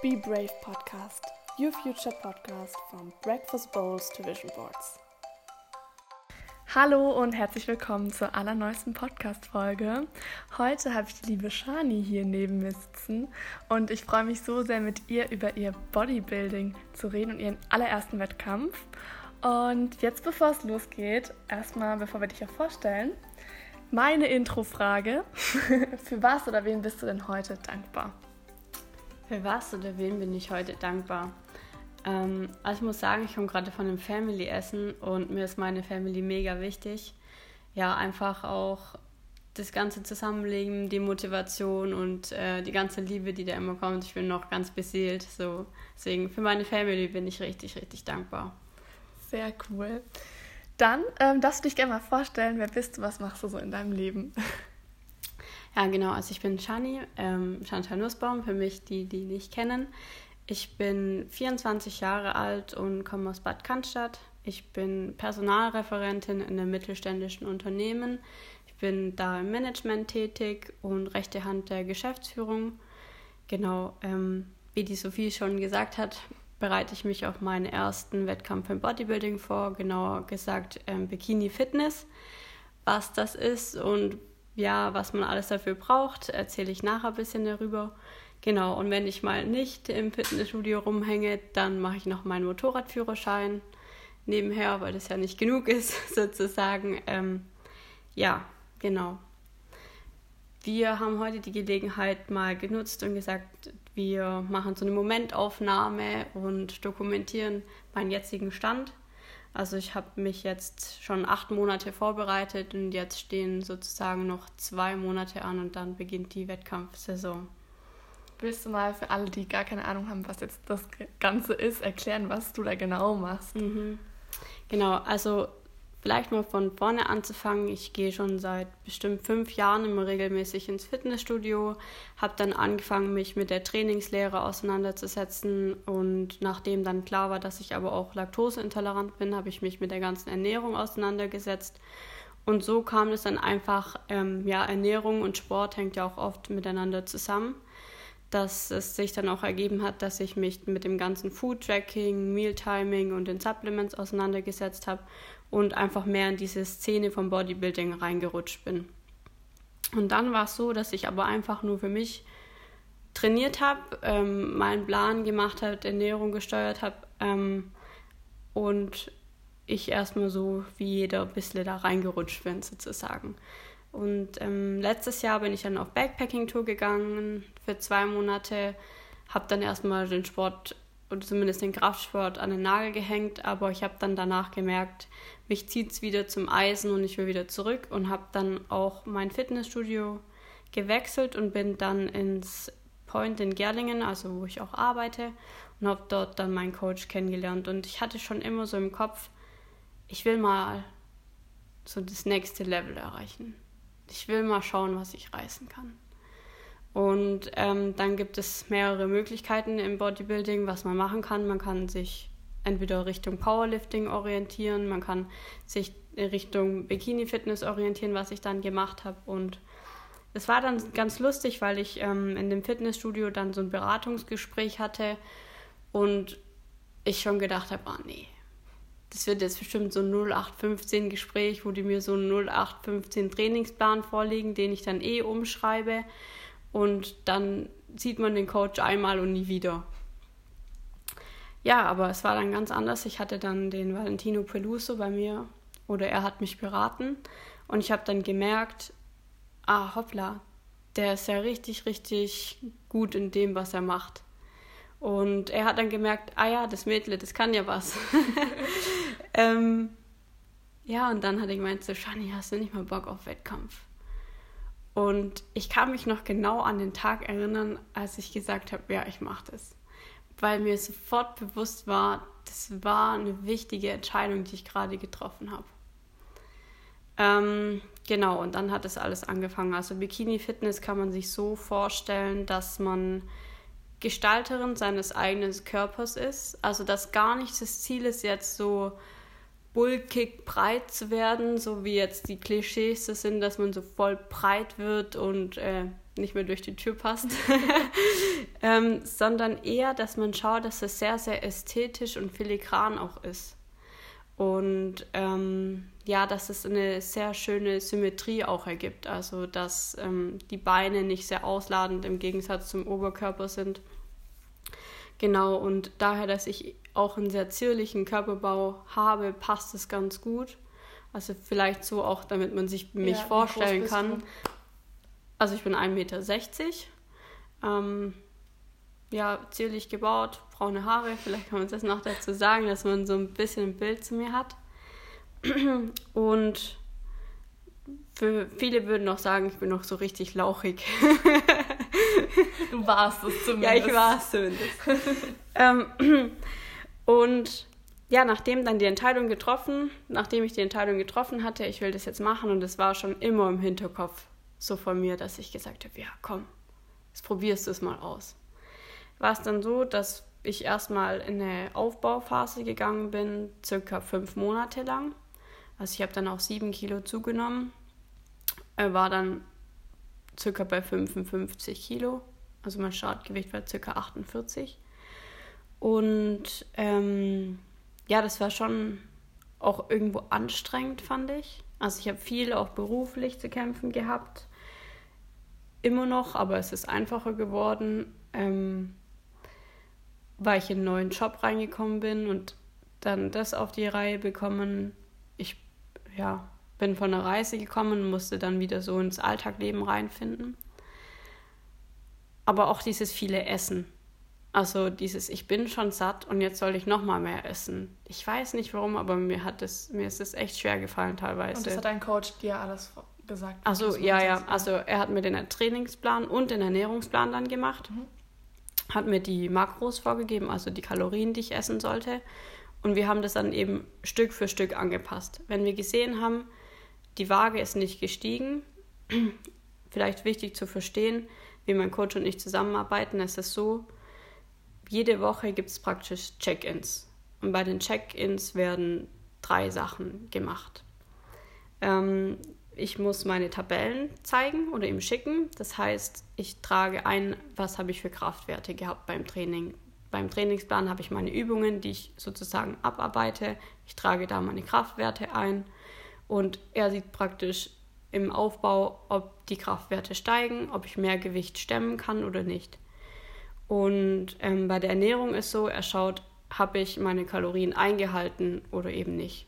Be Brave Podcast, your future podcast from breakfast bowls to vision boards. Hallo und herzlich willkommen zur allerneuesten Podcast-Folge. Heute habe ich die liebe Shani hier neben mir sitzen und ich freue mich so sehr, mit ihr über ihr Bodybuilding zu reden und ihren allerersten Wettkampf. Und jetzt, bevor es losgeht, erstmal, bevor wir dich auch vorstellen, meine Intro-Frage. Für was oder wen bist du denn heute dankbar? Für was oder wen bin ich heute dankbar? Ähm, also ich muss sagen, ich komme gerade von einem Family-Essen und mir ist meine Family mega wichtig. Ja, einfach auch das ganze Zusammenlegen, die Motivation und äh, die ganze Liebe, die da immer kommt. Ich bin noch ganz beseelt. So. Deswegen für meine Family bin ich richtig, richtig dankbar. Sehr cool. Dann ähm, darfst du dich gerne mal vorstellen, wer bist du, was machst du so in deinem Leben? Ja, genau. Also ich bin Shani, ähm, Chantal Nussbaum, für mich, die, die nicht kennen. Ich bin 24 Jahre alt und komme aus Bad Cannstatt. Ich bin Personalreferentin in einem mittelständischen Unternehmen. Ich bin da im Management tätig und rechte Hand der Geschäftsführung. Genau, ähm, wie die Sophie schon gesagt hat, bereite ich mich auf meinen ersten Wettkampf im Bodybuilding vor, genauer gesagt ähm, Bikini Fitness. Was das ist und ja, was man alles dafür braucht, erzähle ich nachher ein bisschen darüber. Genau, und wenn ich mal nicht im Fitnessstudio rumhänge, dann mache ich noch meinen Motorradführerschein nebenher, weil das ja nicht genug ist, sozusagen. Ähm, ja, genau. Wir haben heute die Gelegenheit mal genutzt und gesagt, wir machen so eine Momentaufnahme und dokumentieren meinen jetzigen Stand. Also ich habe mich jetzt schon acht Monate vorbereitet und jetzt stehen sozusagen noch zwei Monate an und dann beginnt die Wettkampfsaison. Willst du mal für alle, die gar keine Ahnung haben, was jetzt das Ganze ist, erklären, was du da genau machst? Mhm. Genau, also vielleicht mal von vorne anzufangen. Ich gehe schon seit bestimmt fünf Jahren immer regelmäßig ins Fitnessstudio, habe dann angefangen, mich mit der Trainingslehre auseinanderzusetzen und nachdem dann klar war, dass ich aber auch laktoseintolerant bin, habe ich mich mit der ganzen Ernährung auseinandergesetzt. Und so kam es dann einfach, ähm, ja, Ernährung und Sport hängt ja auch oft miteinander zusammen dass es sich dann auch ergeben hat, dass ich mich mit dem ganzen Food Tracking, Meal Timing und den Supplements auseinandergesetzt habe und einfach mehr in diese Szene vom Bodybuilding reingerutscht bin. Und dann war es so, dass ich aber einfach nur für mich trainiert habe, ähm, meinen Plan gemacht habe, Ernährung gesteuert habe ähm, und ich erstmal so wie jeder ein bisschen da reingerutscht bin sozusagen. Und ähm, letztes Jahr bin ich dann auf Backpacking-Tour gegangen für zwei Monate, habe dann erstmal den Sport oder zumindest den Kraftsport an den Nagel gehängt, aber ich habe dann danach gemerkt, mich zieht es wieder zum Eisen und ich will wieder zurück und habe dann auch mein Fitnessstudio gewechselt und bin dann ins Point in Gerlingen, also wo ich auch arbeite, und habe dort dann meinen Coach kennengelernt. Und ich hatte schon immer so im Kopf, ich will mal so das nächste Level erreichen ich will mal schauen, was ich reißen kann. Und ähm, dann gibt es mehrere Möglichkeiten im Bodybuilding, was man machen kann. Man kann sich entweder Richtung Powerlifting orientieren, man kann sich Richtung Bikini-Fitness orientieren, was ich dann gemacht habe. Und es war dann ganz lustig, weil ich ähm, in dem Fitnessstudio dann so ein Beratungsgespräch hatte und ich schon gedacht habe, ah nee, das wird jetzt bestimmt so ein 0815 Gespräch, wo die mir so einen 0815 Trainingsplan vorlegen, den ich dann eh umschreibe. Und dann sieht man den Coach einmal und nie wieder. Ja, aber es war dann ganz anders. Ich hatte dann den Valentino Peluso bei mir oder er hat mich beraten und ich habe dann gemerkt, ah hoppla, der ist ja richtig, richtig gut in dem, was er macht. Und er hat dann gemerkt, ah ja, das Mädle, das kann ja was. ähm, ja, und dann hat er gemeint, so, Shani, hast du nicht mal Bock auf Wettkampf? Und ich kann mich noch genau an den Tag erinnern, als ich gesagt habe, ja, ich mache das. Weil mir sofort bewusst war, das war eine wichtige Entscheidung, die ich gerade getroffen habe. Ähm, genau, und dann hat es alles angefangen. Also Bikini Fitness kann man sich so vorstellen, dass man Gestalterin seines eigenen Körpers ist. Also dass gar nicht das Ziel ist, jetzt so bulkig breit zu werden, so wie jetzt die Klischees das sind, dass man so voll breit wird und äh, nicht mehr durch die Tür passt, ähm, sondern eher, dass man schaut, dass es sehr, sehr ästhetisch und filigran auch ist. Und ähm, ja, dass es eine sehr schöne Symmetrie auch ergibt. Also, dass ähm, die Beine nicht sehr ausladend im Gegensatz zum Oberkörper sind. Genau, und daher, dass ich auch einen sehr zierlichen Körperbau habe, passt es ganz gut. Also vielleicht so auch, damit man sich mich ja, vorstellen kann. Also ich bin 1,60 Meter. Ähm, ja, zierlich gebaut, braune Haare. Vielleicht kann man das noch dazu sagen, dass man so ein bisschen ein Bild zu mir hat. Und für viele würden noch sagen, ich bin noch so richtig lauchig. du warst es zumindest. Ja, ich war es zumindest. ähm, und ja, nachdem dann die Entscheidung getroffen, nachdem ich die Entscheidung getroffen hatte, ich will das jetzt machen und es war schon immer im Hinterkopf so von mir, dass ich gesagt habe, ja, komm, jetzt probierst du es mal aus. War es dann so, dass ich erstmal in eine Aufbauphase gegangen bin, circa fünf Monate lang. Also ich habe dann auch sieben Kilo zugenommen, war dann circa bei 55 Kilo, also mein Startgewicht war circa 48. Und ähm, ja, das war schon auch irgendwo anstrengend, fand ich. Also ich habe viel auch beruflich zu kämpfen gehabt. Immer noch, aber es ist einfacher geworden, ähm, weil ich in einen neuen Job reingekommen bin und dann das auf die Reihe bekommen. Ich ja, bin von der Reise gekommen und musste dann wieder so ins Alltagleben reinfinden. Aber auch dieses viele Essen. Also dieses, ich bin schon satt und jetzt soll ich noch mal mehr essen. Ich weiß nicht warum, aber mir hat das, mir ist es echt schwer gefallen teilweise. Und das hat dein Coach dir alles gesagt? Also ja, ja. Also er hat mir den Trainingsplan und den Ernährungsplan dann gemacht. Mhm. Hat mir die Makros vorgegeben, also die Kalorien, die ich essen sollte. Und wir haben das dann eben Stück für Stück angepasst. Wenn wir gesehen haben, die Waage ist nicht gestiegen, vielleicht wichtig zu verstehen, wie mein Coach und ich zusammenarbeiten, ist es so, jede Woche gibt es praktisch Check-ins. Und bei den Check-ins werden drei Sachen gemacht. Ähm, ich muss meine Tabellen zeigen oder ihm schicken. Das heißt, ich trage ein, was habe ich für Kraftwerte gehabt beim Training. Beim Trainingsplan habe ich meine Übungen, die ich sozusagen abarbeite. Ich trage da meine Kraftwerte ein und er sieht praktisch im Aufbau, ob die Kraftwerte steigen, ob ich mehr Gewicht stemmen kann oder nicht. Und ähm, bei der Ernährung ist so, er schaut, habe ich meine Kalorien eingehalten oder eben nicht.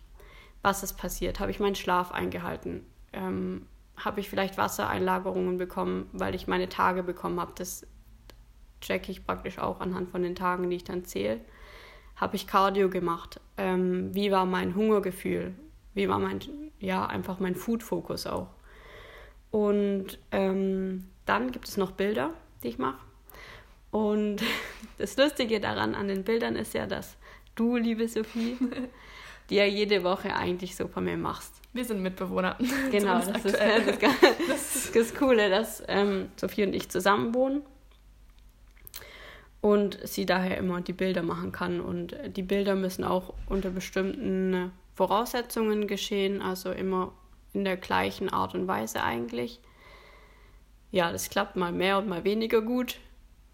Was ist passiert? Habe ich meinen Schlaf eingehalten? Ähm, habe ich vielleicht Wassereinlagerungen bekommen, weil ich meine Tage bekommen habe? Das checke ich praktisch auch anhand von den Tagen, die ich dann zähle. Habe ich Cardio gemacht? Ähm, wie war mein Hungergefühl? Wie war mein, ja, einfach mein Food-Fokus auch? Und ähm, dann gibt es noch Bilder, die ich mache. Und das Lustige daran an den Bildern ist ja, dass du, liebe Sophie, die ja jede Woche eigentlich so von mir machst. Wir sind Mitbewohner. Genau, das ist, das, das, ist das Coole, dass ähm, Sophie und ich zusammen wohnen und sie daher immer die Bilder machen kann. Und die Bilder müssen auch unter bestimmten Voraussetzungen geschehen, also immer in der gleichen Art und Weise eigentlich. Ja, das klappt mal mehr und mal weniger gut.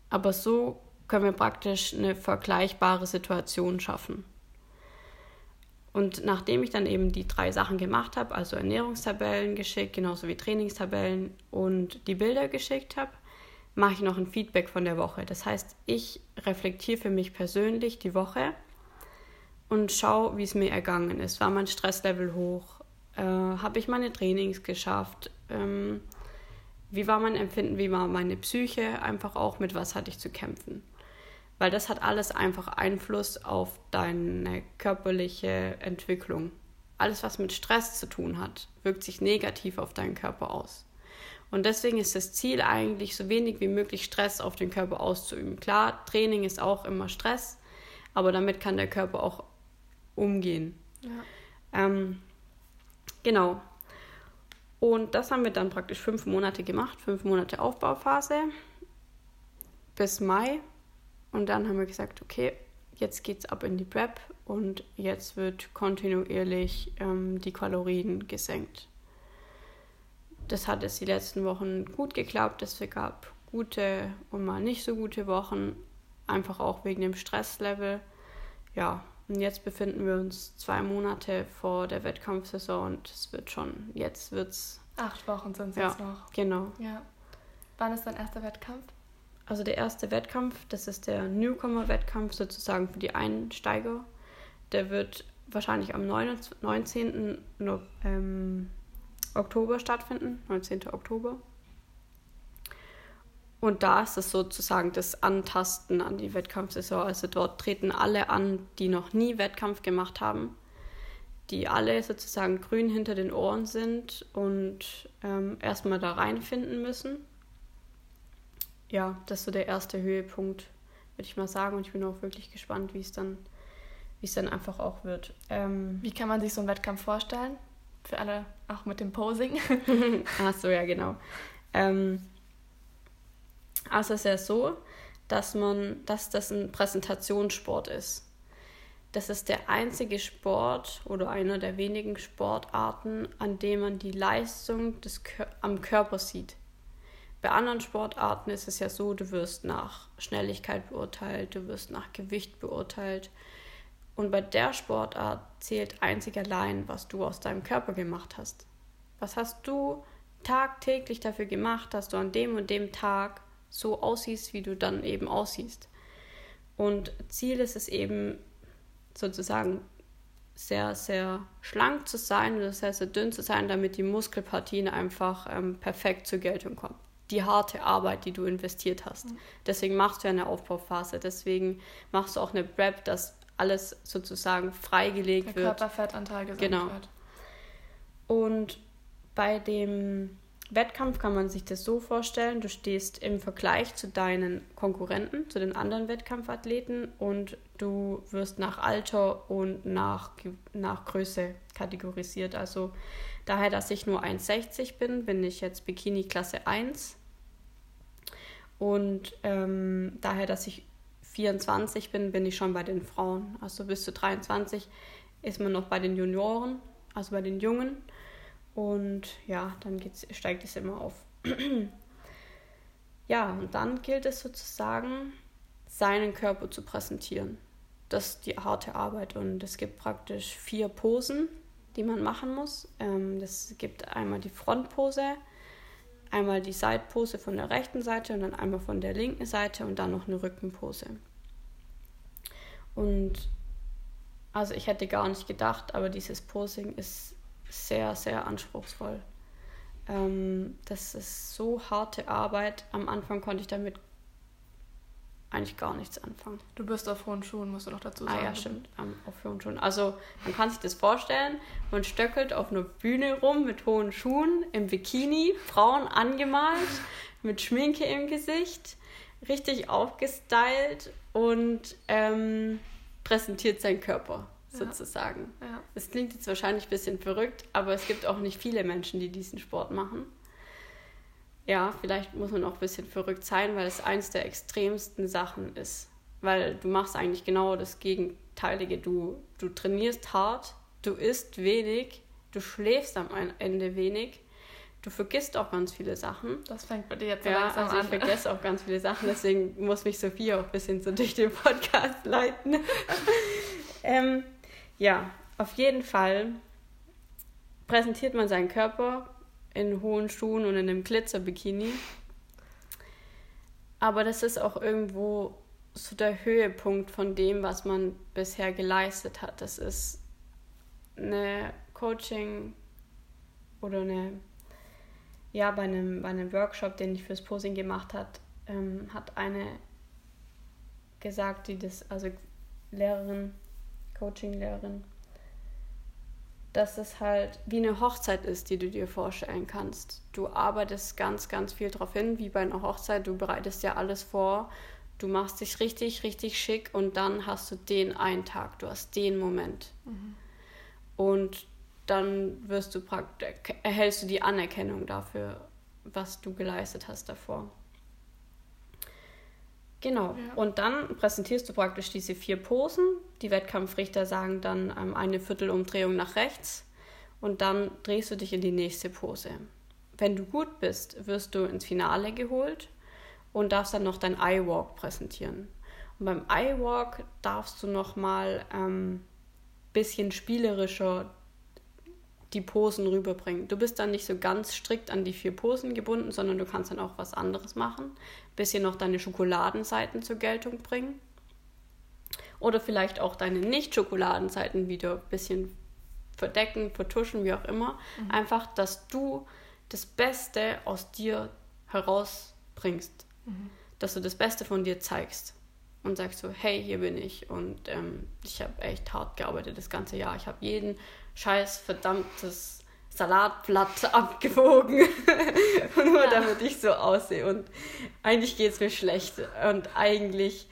Aber so können wir praktisch eine vergleichbare Situation schaffen. Und nachdem ich dann eben die drei Sachen gemacht habe, also Ernährungstabellen geschickt, genauso wie Trainingstabellen und die Bilder geschickt habe, mache ich noch ein Feedback von der Woche. Das heißt, ich reflektiere für mich persönlich die Woche und schaue, wie es mir ergangen ist. War mein Stresslevel hoch? Äh, habe ich meine Trainings geschafft? Ähm, wie war mein Empfinden, wie war meine Psyche, einfach auch mit was hatte ich zu kämpfen. Weil das hat alles einfach Einfluss auf deine körperliche Entwicklung. Alles, was mit Stress zu tun hat, wirkt sich negativ auf deinen Körper aus. Und deswegen ist das Ziel eigentlich, so wenig wie möglich Stress auf den Körper auszuüben. Klar, Training ist auch immer Stress, aber damit kann der Körper auch umgehen. Ja. Ähm, genau. Und das haben wir dann praktisch fünf Monate gemacht, fünf Monate Aufbauphase bis Mai. Und dann haben wir gesagt, okay, jetzt geht's ab in die Prep und jetzt wird kontinuierlich ähm, die Kalorien gesenkt. das hat jetzt die letzten Wochen gut geklappt. Es gab gute und mal nicht so gute Wochen, einfach auch wegen dem Stresslevel. Ja, und jetzt befinden wir uns zwei Monate vor der Wettkampfsaison und es wird schon, jetzt wird es. Acht Wochen sind es ja, jetzt noch. Genau. Ja. Wann ist dein erster Wettkampf? Also der erste Wettkampf, das ist der Newcomer-Wettkampf sozusagen für die Einsteiger. Der wird wahrscheinlich am 19. Ähm, Oktober stattfinden, 19. Oktober. Und da ist es sozusagen das Antasten an die Wettkampfsaison. Also dort treten alle an, die noch nie Wettkampf gemacht haben, die alle sozusagen grün hinter den Ohren sind und ähm, erstmal da reinfinden müssen. Ja, das ist so der erste Höhepunkt, würde ich mal sagen. Und ich bin auch wirklich gespannt, wie es dann, wie es dann einfach auch wird. Ähm, wie kann man sich so einen Wettkampf vorstellen? Für alle auch mit dem Posing. Ach so, ja, genau. Ähm, also es ist ja so, dass man, dass das ein Präsentationssport ist. Das ist der einzige Sport oder einer der wenigen Sportarten, an dem man die Leistung des Kör am Körper sieht. Bei anderen Sportarten ist es ja so, du wirst nach Schnelligkeit beurteilt, du wirst nach Gewicht beurteilt. Und bei der Sportart zählt einzig allein, was du aus deinem Körper gemacht hast. Was hast du tagtäglich dafür gemacht, dass du an dem und dem Tag so aussiehst, wie du dann eben aussiehst. Und Ziel ist es eben sozusagen sehr, sehr schlank zu sein oder sehr, sehr dünn zu sein, damit die Muskelpartien einfach ähm, perfekt zur Geltung kommen. Die harte Arbeit, die du investiert hast. Mhm. Deswegen machst du ja eine Aufbauphase. Deswegen machst du auch eine Prep, dass alles sozusagen freigelegt Der wird. Körperfettanteil gesenkt genau. wird. Und bei dem Wettkampf kann man sich das so vorstellen, du stehst im Vergleich zu deinen Konkurrenten, zu den anderen Wettkampfathleten und du wirst nach Alter und nach, nach Größe kategorisiert. Also daher, dass ich nur 1,60 bin, bin ich jetzt Bikini Klasse 1 und ähm, daher, dass ich 24 bin, bin ich schon bei den Frauen. Also bis zu 23 ist man noch bei den Junioren, also bei den Jungen. Und ja, dann geht's, steigt es immer auf. ja, und dann gilt es sozusagen, seinen Körper zu präsentieren. Das ist die harte Arbeit. Und es gibt praktisch vier Posen, die man machen muss. Ähm, das gibt einmal die Frontpose, einmal die Seitpose von der rechten Seite und dann einmal von der linken Seite und dann noch eine Rückenpose. Und also ich hätte gar nicht gedacht, aber dieses Posing ist sehr, sehr anspruchsvoll. Ähm, das ist so harte Arbeit. Am Anfang konnte ich damit eigentlich gar nichts anfangen. Du bist auf hohen Schuhen, musst du noch dazu sagen. Ah ja, stimmt, um, auf hohen Schuhen. Also man kann sich das vorstellen, man stöckelt auf einer Bühne rum mit hohen Schuhen, im Bikini, Frauen angemalt, mit Schminke im Gesicht, richtig aufgestylt und ähm, präsentiert seinen Körper sozusagen. Ja. Das klingt jetzt wahrscheinlich ein bisschen verrückt, aber es gibt auch nicht viele Menschen, die diesen Sport machen. Ja, vielleicht muss man auch ein bisschen verrückt sein, weil es eines der extremsten Sachen ist. Weil du machst eigentlich genau das Gegenteilige. Du, du trainierst hart, du isst wenig, du schläfst am Ende wenig, du vergisst auch ganz viele Sachen. Das fängt bei dir jetzt ja, langsam also an. Ich vergesse auch ganz viele Sachen, deswegen muss mich Sophia auch ein bisschen so durch den Podcast leiten. ähm, ja, auf jeden Fall präsentiert man seinen Körper in hohen Schuhen und in einem Glitzerbikini. Aber das ist auch irgendwo so der Höhepunkt von dem, was man bisher geleistet hat. Das ist eine Coaching oder eine, ja, bei einem, bei einem Workshop, den ich fürs Posing gemacht hat, ähm, hat eine gesagt, die das, also Lehrerin, Coaching-Lehrerin, dass es halt wie eine Hochzeit ist, die du dir vorstellen kannst. Du arbeitest ganz, ganz viel darauf hin, wie bei einer Hochzeit. Du bereitest ja alles vor. Du machst dich richtig, richtig schick und dann hast du den einen Tag, du hast den Moment. Mhm. Und dann wirst du praktisch, erhältst du die Anerkennung dafür, was du geleistet hast davor. Genau. Ja. Und dann präsentierst du praktisch diese vier Posen. Die Wettkampfrichter sagen dann ähm, eine Viertelumdrehung nach rechts und dann drehst du dich in die nächste Pose. wenn du gut bist, wirst du ins Finale geholt und darfst dann noch dein iWalk präsentieren. Und beim iWalk darfst du noch mal ähm, bisschen spielerischer die Posen rüberbringen. Du bist dann nicht so ganz strikt an die vier Posen gebunden, sondern du kannst dann auch was anderes machen. Bisschen noch deine Schokoladenseiten zur Geltung bringen. Oder vielleicht auch deine Nicht-Schokoladenseiten wieder ein bisschen verdecken, vertuschen, wie auch immer. Mhm. Einfach, dass du das Beste aus dir herausbringst. Mhm. Dass du das Beste von dir zeigst. Und sagst so, hey, hier bin ich. Und ähm, ich habe echt hart gearbeitet das ganze Jahr. Ich habe jeden scheiß verdammtes Salatblatt abgewogen. Nur ja. damit ich so aussehe. Und eigentlich geht es mir schlecht. Und eigentlich,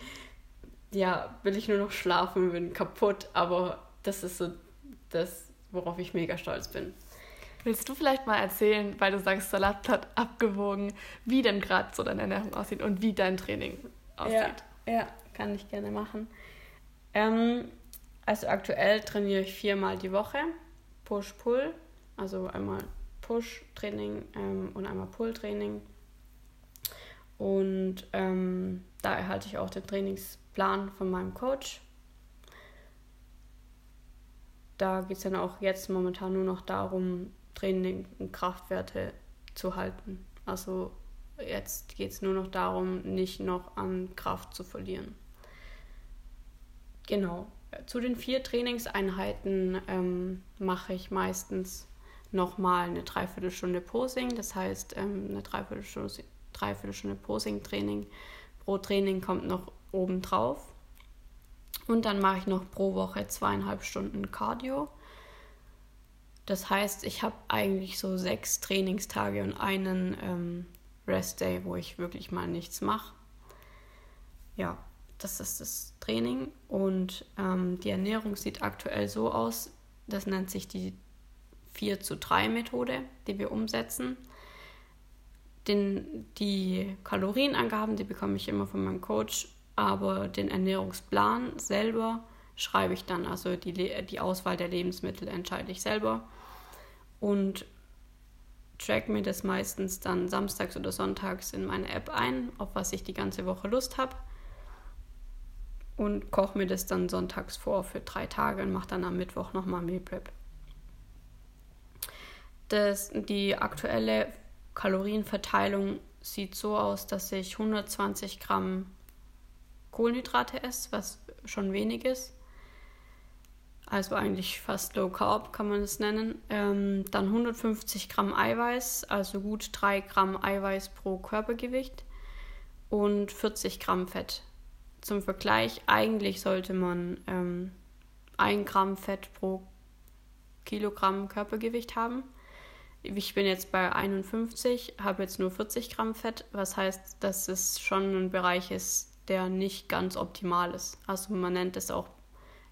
ja, will ich nur noch schlafen, bin kaputt. Aber das ist so das, worauf ich mega stolz bin. Willst du vielleicht mal erzählen, weil du sagst, Salatblatt abgewogen, wie denn gerade so deine Ernährung aussieht und wie dein Training aussieht? Ja, ja kann ich gerne machen. Ähm, also aktuell trainiere ich viermal die Woche, Push-Pull, also einmal Push-Training ähm, und einmal Pull-Training. Und ähm, da erhalte ich auch den Trainingsplan von meinem Coach. Da geht es dann auch jetzt momentan nur noch darum, Training und Kraftwerte zu halten. Also jetzt geht es nur noch darum, nicht noch an Kraft zu verlieren. Genau, zu den vier Trainingseinheiten ähm, mache ich meistens nochmal eine Dreiviertelstunde Posing. Das heißt, ähm, eine Dreiviertelstunde, Dreiviertelstunde Posing-Training pro Training kommt noch oben drauf. Und dann mache ich noch pro Woche zweieinhalb Stunden Cardio. Das heißt, ich habe eigentlich so sechs Trainingstage und einen ähm, Rest-Day, wo ich wirklich mal nichts mache. Ja, das ist das Training und ähm, die Ernährung sieht aktuell so aus, das nennt sich die 4 zu 3 Methode, die wir umsetzen. Den, die Kalorienangaben, die bekomme ich immer von meinem Coach, aber den Ernährungsplan selber schreibe ich dann, also die, die Auswahl der Lebensmittel entscheide ich selber und track mir das meistens dann samstags oder sonntags in meine App ein, auf was ich die ganze Woche Lust habe und koche mir das dann sonntags vor für drei Tage und mache dann am Mittwoch nochmal Meal Prep. Das, die aktuelle Kalorienverteilung sieht so aus, dass ich 120 Gramm Kohlenhydrate esse, was schon wenig ist. Also eigentlich fast Low Carb kann man es nennen. Ähm, dann 150 Gramm Eiweiß, also gut 3 Gramm Eiweiß pro Körpergewicht und 40 Gramm Fett zum Vergleich, eigentlich sollte man ähm, 1 Gramm Fett pro Kilogramm Körpergewicht haben. Ich bin jetzt bei 51, habe jetzt nur 40 Gramm Fett, was heißt, dass es schon ein Bereich ist, der nicht ganz optimal ist. Also man nennt es auch,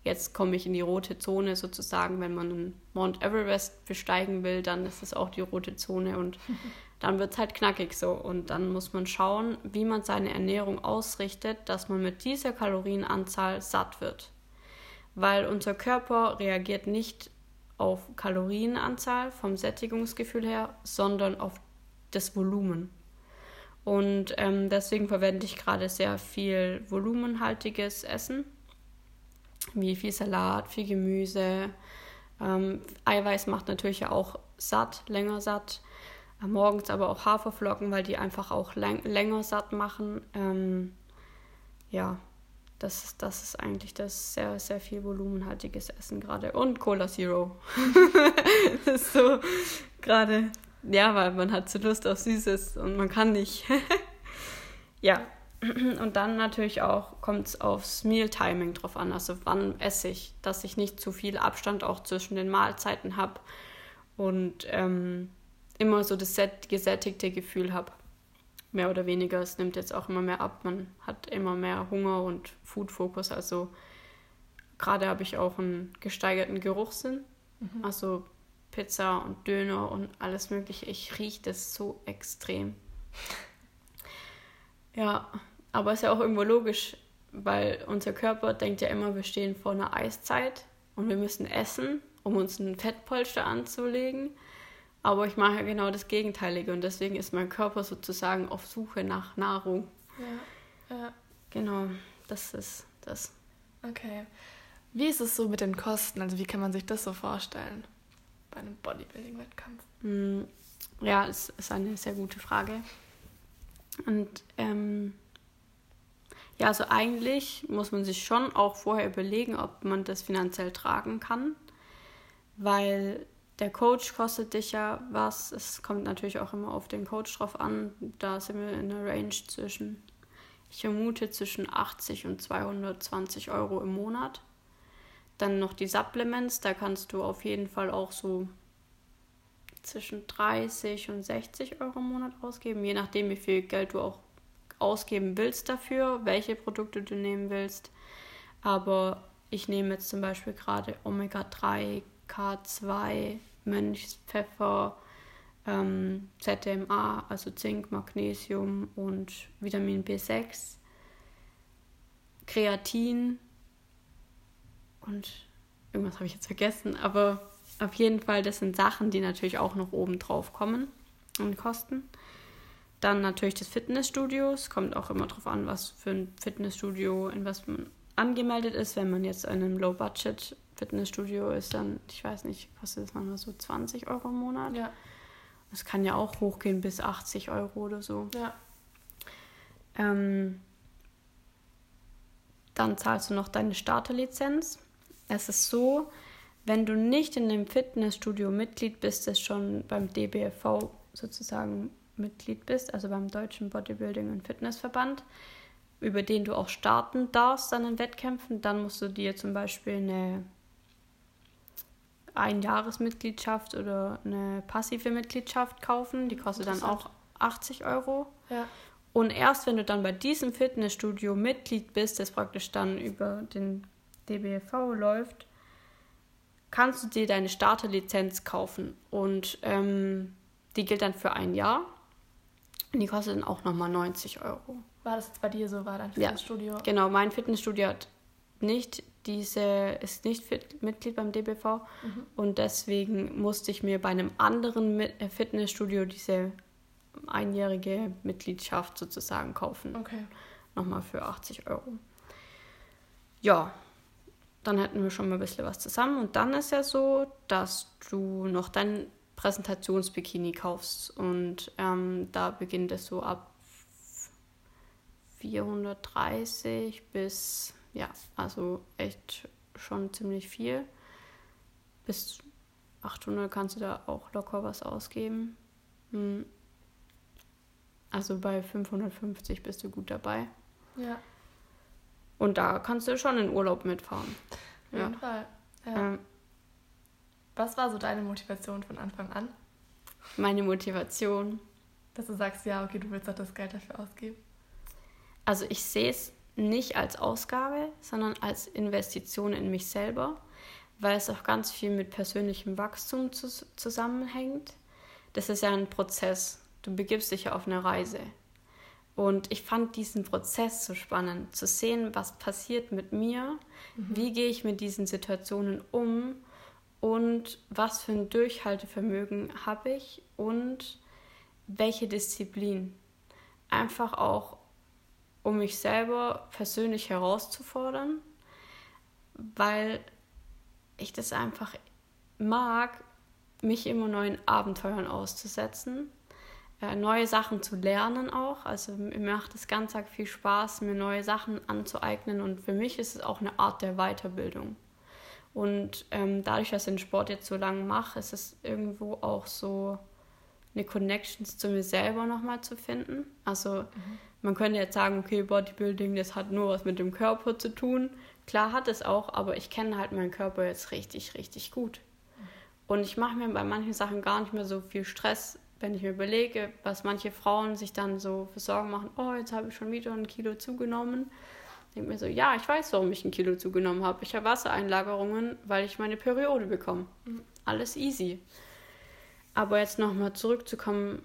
jetzt komme ich in die rote Zone sozusagen, wenn man einen Mount Everest besteigen will, dann ist es auch die rote Zone und dann wird es halt knackig so. Und dann muss man schauen, wie man seine Ernährung ausrichtet, dass man mit dieser Kalorienanzahl satt wird. Weil unser Körper reagiert nicht auf Kalorienanzahl vom Sättigungsgefühl her, sondern auf das Volumen. Und ähm, deswegen verwende ich gerade sehr viel volumenhaltiges Essen, wie viel Salat, viel Gemüse. Ähm, Eiweiß macht natürlich auch satt, länger satt morgens aber auch Haferflocken, weil die einfach auch länger satt machen. Ähm, ja, das, das ist eigentlich das sehr, sehr viel volumenhaltiges Essen gerade. Und Cola Zero. das ist so gerade, ja, weil man hat so Lust auf Süßes und man kann nicht. ja, und dann natürlich auch kommt es aufs Meal-Timing drauf an, also wann esse ich, dass ich nicht zu viel Abstand auch zwischen den Mahlzeiten habe. Und ähm, immer so das gesättigte Gefühl habe. Mehr oder weniger. Es nimmt jetzt auch immer mehr ab. Man hat immer mehr Hunger und Food-Fokus. Also gerade habe ich auch einen gesteigerten Geruchssinn. Mhm. Also Pizza und Döner und alles Mögliche. Ich rieche das so extrem. Ja, aber ist ja auch irgendwo logisch, weil unser Körper denkt ja immer, wir stehen vor einer Eiszeit und wir müssen essen, um uns einen Fettpolster anzulegen. Aber ich mache ja genau das Gegenteilige und deswegen ist mein Körper sozusagen auf Suche nach Nahrung. Ja, ja. Genau, das ist das. Okay. Wie ist es so mit den Kosten? Also wie kann man sich das so vorstellen bei einem Bodybuilding-Wettkampf? Hm, ja, es ist eine sehr gute Frage. Und ähm, ja, also eigentlich muss man sich schon auch vorher überlegen, ob man das finanziell tragen kann, weil der Coach kostet dich ja was. Es kommt natürlich auch immer auf den Coach drauf an. Da sind wir in einer Range zwischen, ich vermute, zwischen 80 und 220 Euro im Monat. Dann noch die Supplements, da kannst du auf jeden Fall auch so zwischen 30 und 60 Euro im Monat ausgeben, je nachdem, wie viel Geld du auch ausgeben willst dafür, welche Produkte du nehmen willst. Aber ich nehme jetzt zum Beispiel gerade Omega-3, K2, Mönchspfeffer, ähm, ZMA, also Zink, Magnesium und Vitamin B6, Kreatin und irgendwas habe ich jetzt vergessen, aber auf jeden Fall, das sind Sachen, die natürlich auch noch oben drauf kommen und kosten. Dann natürlich das Fitnessstudio. Es kommt auch immer darauf an, was für ein Fitnessstudio, in was man angemeldet ist. Wenn man jetzt in einem Low-Budget Fitnessstudio ist, dann, ich weiß nicht, kostet das manchmal so 20 Euro im Monat. Ja. Das kann ja auch hochgehen bis 80 Euro oder so. Ja. Ähm, dann zahlst du noch deine Starterlizenz. Es ist so, wenn du nicht in dem Fitnessstudio Mitglied bist, das schon beim DBFV sozusagen Mitglied bist, also beim Deutschen Bodybuilding und Fitnessverband, über den du auch starten darfst an den Wettkämpfen, dann musst du dir zum Beispiel eine Einjahresmitgliedschaft oder eine passive Mitgliedschaft kaufen. Die kostet dann auch 80 Euro. Ja. Und erst wenn du dann bei diesem Fitnessstudio Mitglied bist, das praktisch dann über den DBFV läuft, kannst du dir deine Starterlizenz kaufen. Und ähm, die gilt dann für ein Jahr. Und die kostet dann auch nochmal 90 Euro. War das jetzt bei dir so? War dein Ja. Fitnessstudio? Genau, mein Fitnessstudio hat nicht diese, ist nicht Mitglied beim DBV Mhm. und deswegen musste ich mir bei einem anderen äh, Fitnessstudio diese einjährige Mitgliedschaft sozusagen kaufen. Okay. Nochmal für 80 Euro. Ja, dann hätten wir schon mal ein bisschen was zusammen. Und dann ist ja so, dass du noch dein Präsentationsbikini kaufst. Und ähm, da beginnt es so ab 430 bis, ja, also echt schon ziemlich viel. Bis 800 kannst du da auch locker was ausgeben. Hm. Also bei 550 bist du gut dabei. Ja, Und da kannst du schon in Urlaub mitfahren. auf jeden Fall. Ja. Ähm, Was war so deine Motivation von Anfang an? meine Motivation. Dass du sagst, ja, okay, du willst auch das Geld dafür ausgeben. Also ich sehe es nicht als Ausgabe, sondern als Investition in mich selber, weil es auch ganz viel mit persönlichem Wachstum zu, zusammenhängt. Das ist ja ein Prozess. Du begibst dich ja auf eine Reise. Und ich fand diesen Prozess so spannend, zu sehen, was passiert mit mir, wie gehe ich mit diesen Situationen um und was für ein Durchhaltevermögen habe ich und welche Disziplin. Einfach auch, um mich selber persönlich herauszufordern, weil ich das einfach mag, mich immer neuen Abenteuern auszusetzen, äh, neue Sachen zu lernen auch. Also mir macht es ganz arg viel Spaß, mir neue Sachen anzueignen und für mich ist es auch eine Art der Weiterbildung. Und ähm, dadurch, dass ich den Sport jetzt so lange mache, ist es irgendwo auch so eine Connection zu mir selber nochmal zu finden. Also man könnte jetzt sagen, okay, Bodybuilding, das hat nur was mit dem Körper zu tun. Klar hat es auch, aber ich kenne halt meinen Körper jetzt richtig, richtig gut. Und ich mache mir bei manchen Sachen gar nicht mehr so viel Stress, wenn ich mir überlege, was manche Frauen sich dann so für Sorgen machen, oh, jetzt habe ich schon wieder ein Kilo zugenommen. Ich denke mir so, ja, ich weiß, warum ich ein Kilo zugenommen habe. Ich habe Wassereinlagerungen, weil ich meine Periode bekomme. Alles easy. Aber jetzt nochmal zurückzukommen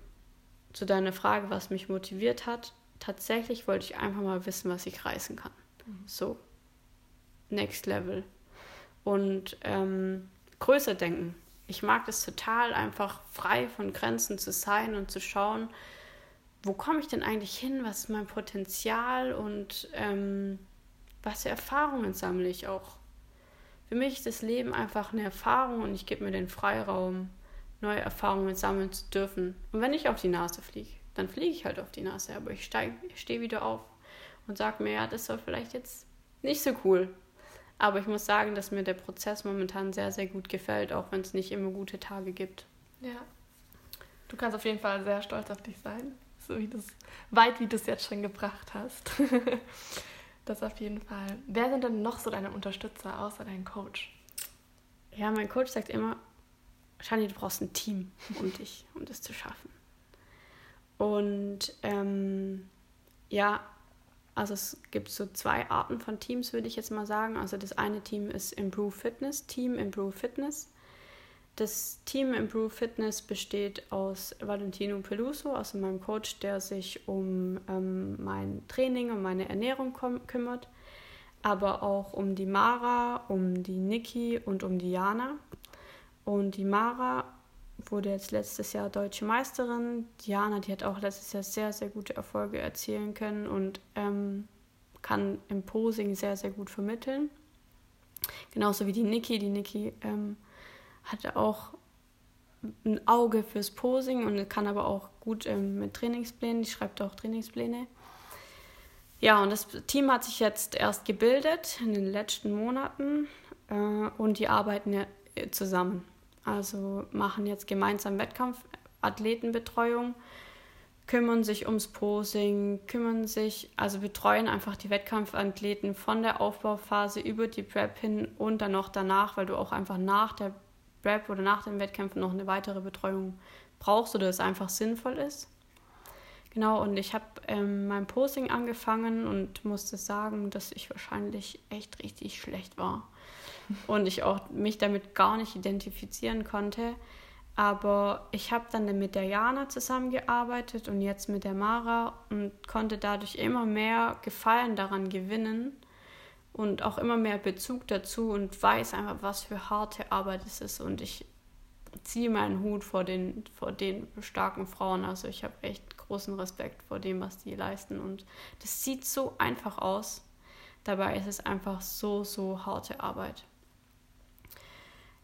zu deiner Frage, was mich motiviert hat. Tatsächlich wollte ich einfach mal wissen, was ich reißen kann. So, next level. Und ähm, größer denken. ich mag es total, einfach frei von Grenzen zu sein und zu schauen, wo komme ich denn eigentlich hin, was ist mein Potenzial und ähm, was für Erfahrungen sammle ich auch. Für mich ist das Leben einfach eine Erfahrung und ich gebe mir den Freiraum, neue Erfahrungen sammeln zu dürfen. Und wenn ich auf die Nase fliege, dann fliege ich halt auf die Nase, aber ich, ich stehe wieder auf und sage mir, ja, das war vielleicht jetzt nicht so cool. Aber ich muss sagen, dass mir der Prozess momentan sehr, sehr gut gefällt, auch wenn es nicht immer gute Tage gibt. Ja. Du kannst auf jeden Fall sehr stolz auf dich sein, so wie das, weit wie du es jetzt schon gebracht hast. das auf jeden Fall. Wer sind denn noch so deine Unterstützer außer dein Coach? Ja, mein Coach sagt immer, Shani, du brauchst ein Team um dich, um das zu schaffen. Und ähm, ja, also es gibt so zwei Arten von Teams, würde ich jetzt mal sagen. Also das eine Team ist Improve Fitness, Team Improve Fitness. Das Team Improve Fitness besteht aus Valentino Peluso, also meinem Coach, der sich um ähm, mein Training und meine Ernährung kümmert, aber auch um die Mara, um die Niki und um die Jana. Und die Mara wurde jetzt letztes Jahr deutsche Meisterin. Diana, die hat auch letztes Jahr sehr, sehr gute Erfolge erzielen können und ähm, kann im Posing sehr, sehr gut vermitteln. Genauso wie die Niki. Die Niki ähm, hatte auch ein Auge fürs Posing und kann aber auch gut ähm, mit Trainingsplänen. Die schreibt auch Trainingspläne. Ja, und das Team hat sich jetzt erst gebildet in den letzten Monaten äh, und die arbeiten ja äh, zusammen. Also machen jetzt gemeinsam Wettkampfathletenbetreuung, kümmern sich ums Posing, kümmern sich, also betreuen einfach die Wettkampfathleten von der Aufbauphase über die Prep hin und dann noch danach, weil du auch einfach nach der Prep oder nach den Wettkämpfen noch eine weitere Betreuung brauchst oder es einfach sinnvoll ist. Genau, und ich habe ähm, mein Posing angefangen und musste sagen, dass ich wahrscheinlich echt richtig schlecht war und ich auch mich damit gar nicht identifizieren konnte. Aber ich habe dann mit der Jana zusammengearbeitet und jetzt mit der Mara und konnte dadurch immer mehr Gefallen daran gewinnen und auch immer mehr Bezug dazu und weiß einfach, was für harte Arbeit es ist. Und ich ziehe meinen Hut vor den, vor den starken Frauen. Also ich habe echt großen Respekt vor dem, was die leisten. Und das sieht so einfach aus. Dabei ist es einfach so, so harte Arbeit.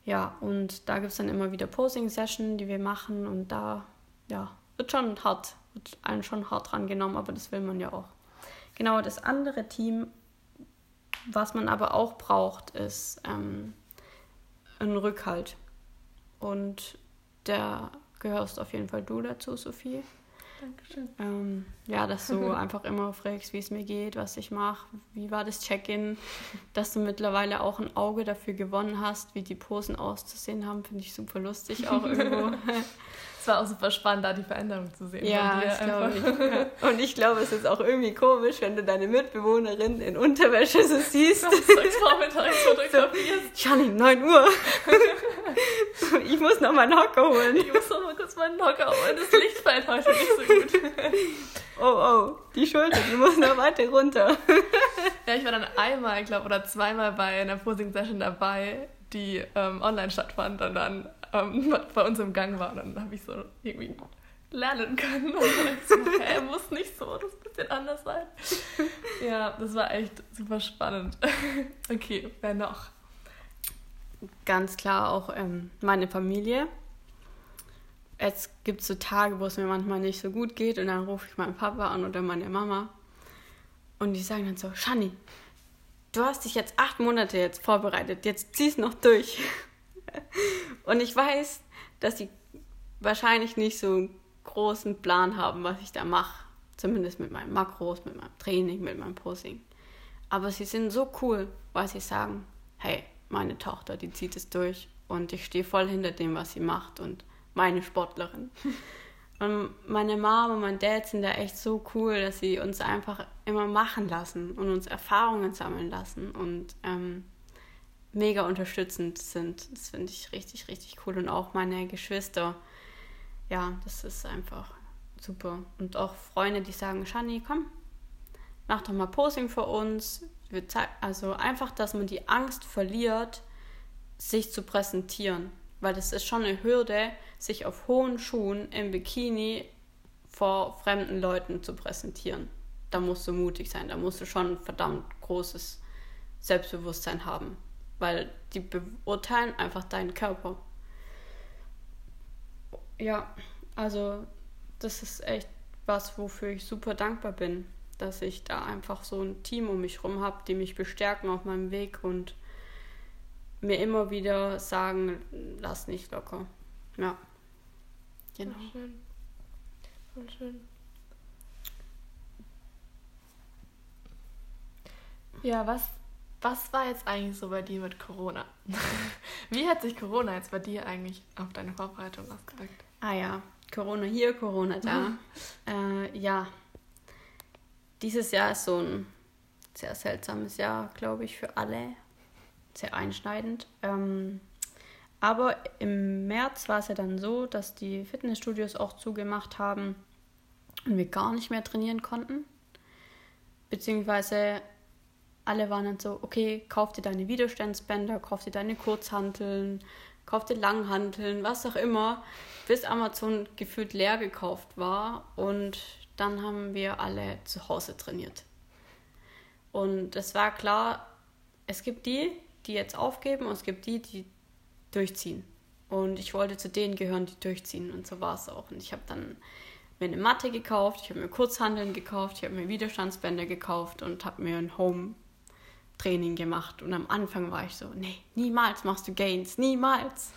Ja, und da gibt es dann immer wieder Posing-Session, die wir machen und da ja, wird schon hart, wird einen schon hart dran genommen, aber das will man ja auch. Genau, das andere Team, was man aber auch braucht, ist ähm, ein Rückhalt. Und da gehörst auf jeden Fall du dazu, Sophie. Dankeschön. Ähm, ja, dass du einfach immer fragst, wie es mir geht, was ich mache, wie war das Check-in, dass du mittlerweile auch ein Auge dafür gewonnen hast, wie die Posen auszusehen haben, finde ich super lustig auch irgendwo. es war auch super spannend, da die Veränderung zu sehen. Ja, das glaube ich. Und ich glaube, es ist auch irgendwie komisch, wenn du deine Mitbewohnerin in Unterwäsche so siehst. Vormittags fotografierst. Charlie, 9 Uhr. ich muss noch meinen Hocker holen. Ich muss noch mal kurz meinen Hocker holen. Das Licht fällt heute nicht so gut. Oh, oh, die Schulter, die muss noch weiter runter. ja, ich war dann einmal, ich glaube, oder zweimal bei einer Posing-Session dabei, die ähm, online stattfand und dann ähm, bei uns im Gang war. Dann habe ich so irgendwie lernen können. Und so, hä, muss nicht so, das ein bisschen anders sein. Ja, das war echt super spannend. Okay, wer noch? Ganz klar auch ähm, meine Familie. Es gibt so Tage, wo es mir manchmal nicht so gut geht und dann rufe ich meinen Papa an oder meine Mama. Und die sagen dann so, Shani, du hast dich jetzt acht Monate jetzt vorbereitet, jetzt zieh's noch durch. Und ich weiß, dass sie wahrscheinlich nicht so einen großen Plan haben, was ich da mache. Zumindest mit meinen Makros, mit meinem Training, mit meinem Posing. Aber sie sind so cool, weil sie sagen, hey, meine Tochter, die zieht es durch und ich stehe voll hinter dem, was sie macht und meine Sportlerin. Und meine Mom und mein Dad sind da echt so cool, dass sie uns einfach immer machen lassen und uns Erfahrungen sammeln lassen und ähm, mega unterstützend sind. Das finde ich richtig, richtig cool. Und auch meine Geschwister. Ja, das ist einfach super. Und auch Freunde, die sagen, Shani, komm, mach doch mal Posing für uns. Also einfach, dass man die Angst verliert, sich zu präsentieren. Weil das ist schon eine Hürde, sich auf hohen Schuhen im Bikini vor fremden Leuten zu präsentieren. Da musst du mutig sein, da musst du schon verdammt großes Selbstbewusstsein haben, weil die beurteilen einfach deinen Körper. Ja, also das ist echt was, wofür ich super dankbar bin, dass ich da einfach so ein Team um mich herum habe, die mich bestärken auf meinem Weg und mir immer wieder sagen, lass nicht locker. Ja. Genau. Voll schön. Voll schön. Ja, was, was war jetzt eigentlich so bei dir mit Corona? Wie hat sich Corona jetzt bei dir eigentlich auf deine Vorbereitung ausgewirkt? Ah ja, Corona hier, Corona da. äh, ja, dieses Jahr ist so ein sehr seltsames Jahr, glaube ich, für alle. Sehr einschneidend. Ähm, aber im März war es ja dann so, dass die Fitnessstudios auch zugemacht haben und wir gar nicht mehr trainieren konnten. Beziehungsweise alle waren dann so, okay, kauf dir deine Widerstandsbänder, kauf dir deine Kurzhanteln, kauf dir Langhanteln, was auch immer, bis Amazon gefühlt leer gekauft war und dann haben wir alle zu Hause trainiert. Und es war klar, es gibt die, die jetzt aufgeben und es gibt die, die durchziehen. Und ich wollte zu denen gehören, die durchziehen. Und so war es auch. Und ich habe dann mir eine Matte gekauft, ich habe mir Kurzhandeln gekauft, ich habe mir Widerstandsbänder gekauft und habe mir ein Home-Training gemacht. Und am Anfang war ich so, nee, niemals machst du Gains, niemals.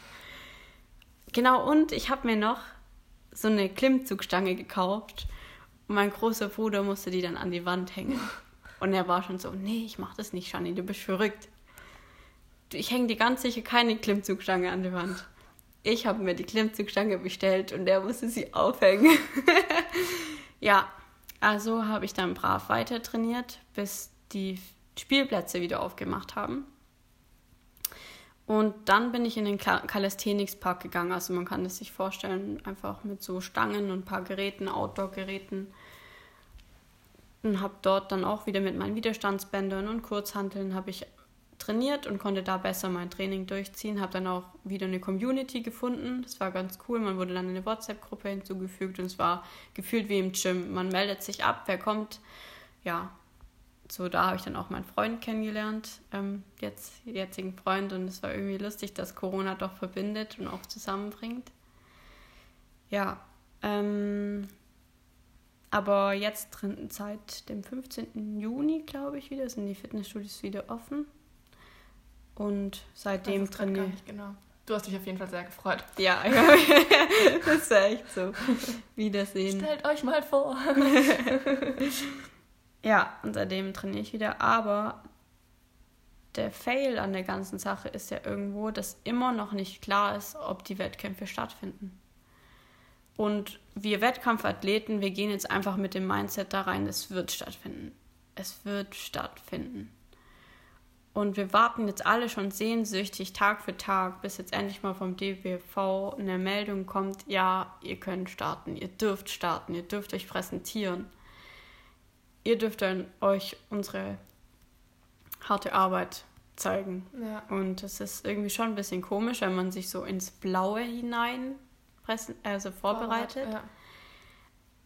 Genau, und ich habe mir noch so eine Klimmzugstange gekauft. Und mein großer Bruder musste die dann an die Wand hängen. Und er war schon so, nee, ich mach das nicht, Shani, du bist verrückt ich hänge dir ganz sicher keine Klimmzugstange an die Wand. Ich habe mir die Klimmzugstange bestellt und der musste sie aufhängen. ja, also habe ich dann brav weiter trainiert, bis die Spielplätze wieder aufgemacht haben. Und dann bin ich in den Calisthenics-Park gegangen. Also man kann es sich vorstellen, einfach mit so Stangen und ein paar Geräten, Outdoor-Geräten. Und habe dort dann auch wieder mit meinen Widerstandsbändern und Kurzhanteln habe ich trainiert und konnte da besser mein Training durchziehen. Habe dann auch wieder eine Community gefunden. Das war ganz cool. Man wurde dann in eine WhatsApp-Gruppe hinzugefügt und es war gefühlt wie im Gym. Man meldet sich ab, wer kommt. Ja, so da habe ich dann auch meinen Freund kennengelernt, ähm, jetzt jetzigen Freund. Und es war irgendwie lustig, dass Corona doch verbindet und auch zusammenbringt. Ja, ähm, aber jetzt drin, seit dem 15. Juni, glaube ich, wieder, sind die Fitnessstudios wieder offen. Und seitdem trainiere ich. Genau. Du hast dich auf jeden Fall sehr gefreut. Ja, das war echt so. Wiedersehen. Stellt euch mal vor. ja, und seitdem trainiere ich wieder. Aber der Fail an der ganzen Sache ist ja irgendwo, dass immer noch nicht klar ist, ob die Wettkämpfe stattfinden. Und wir Wettkampfathleten, wir gehen jetzt einfach mit dem Mindset da rein, es wird stattfinden. Es wird stattfinden. Und wir warten jetzt alle schon sehnsüchtig Tag für Tag, bis jetzt endlich mal vom DBV eine Meldung kommt, ja, ihr könnt starten, ihr dürft starten, ihr dürft euch präsentieren. Ihr dürft dann euch unsere harte Arbeit zeigen. Ja. Und es ist irgendwie schon ein bisschen komisch, wenn man sich so ins Blaue hinein also vorbereitet. Ja.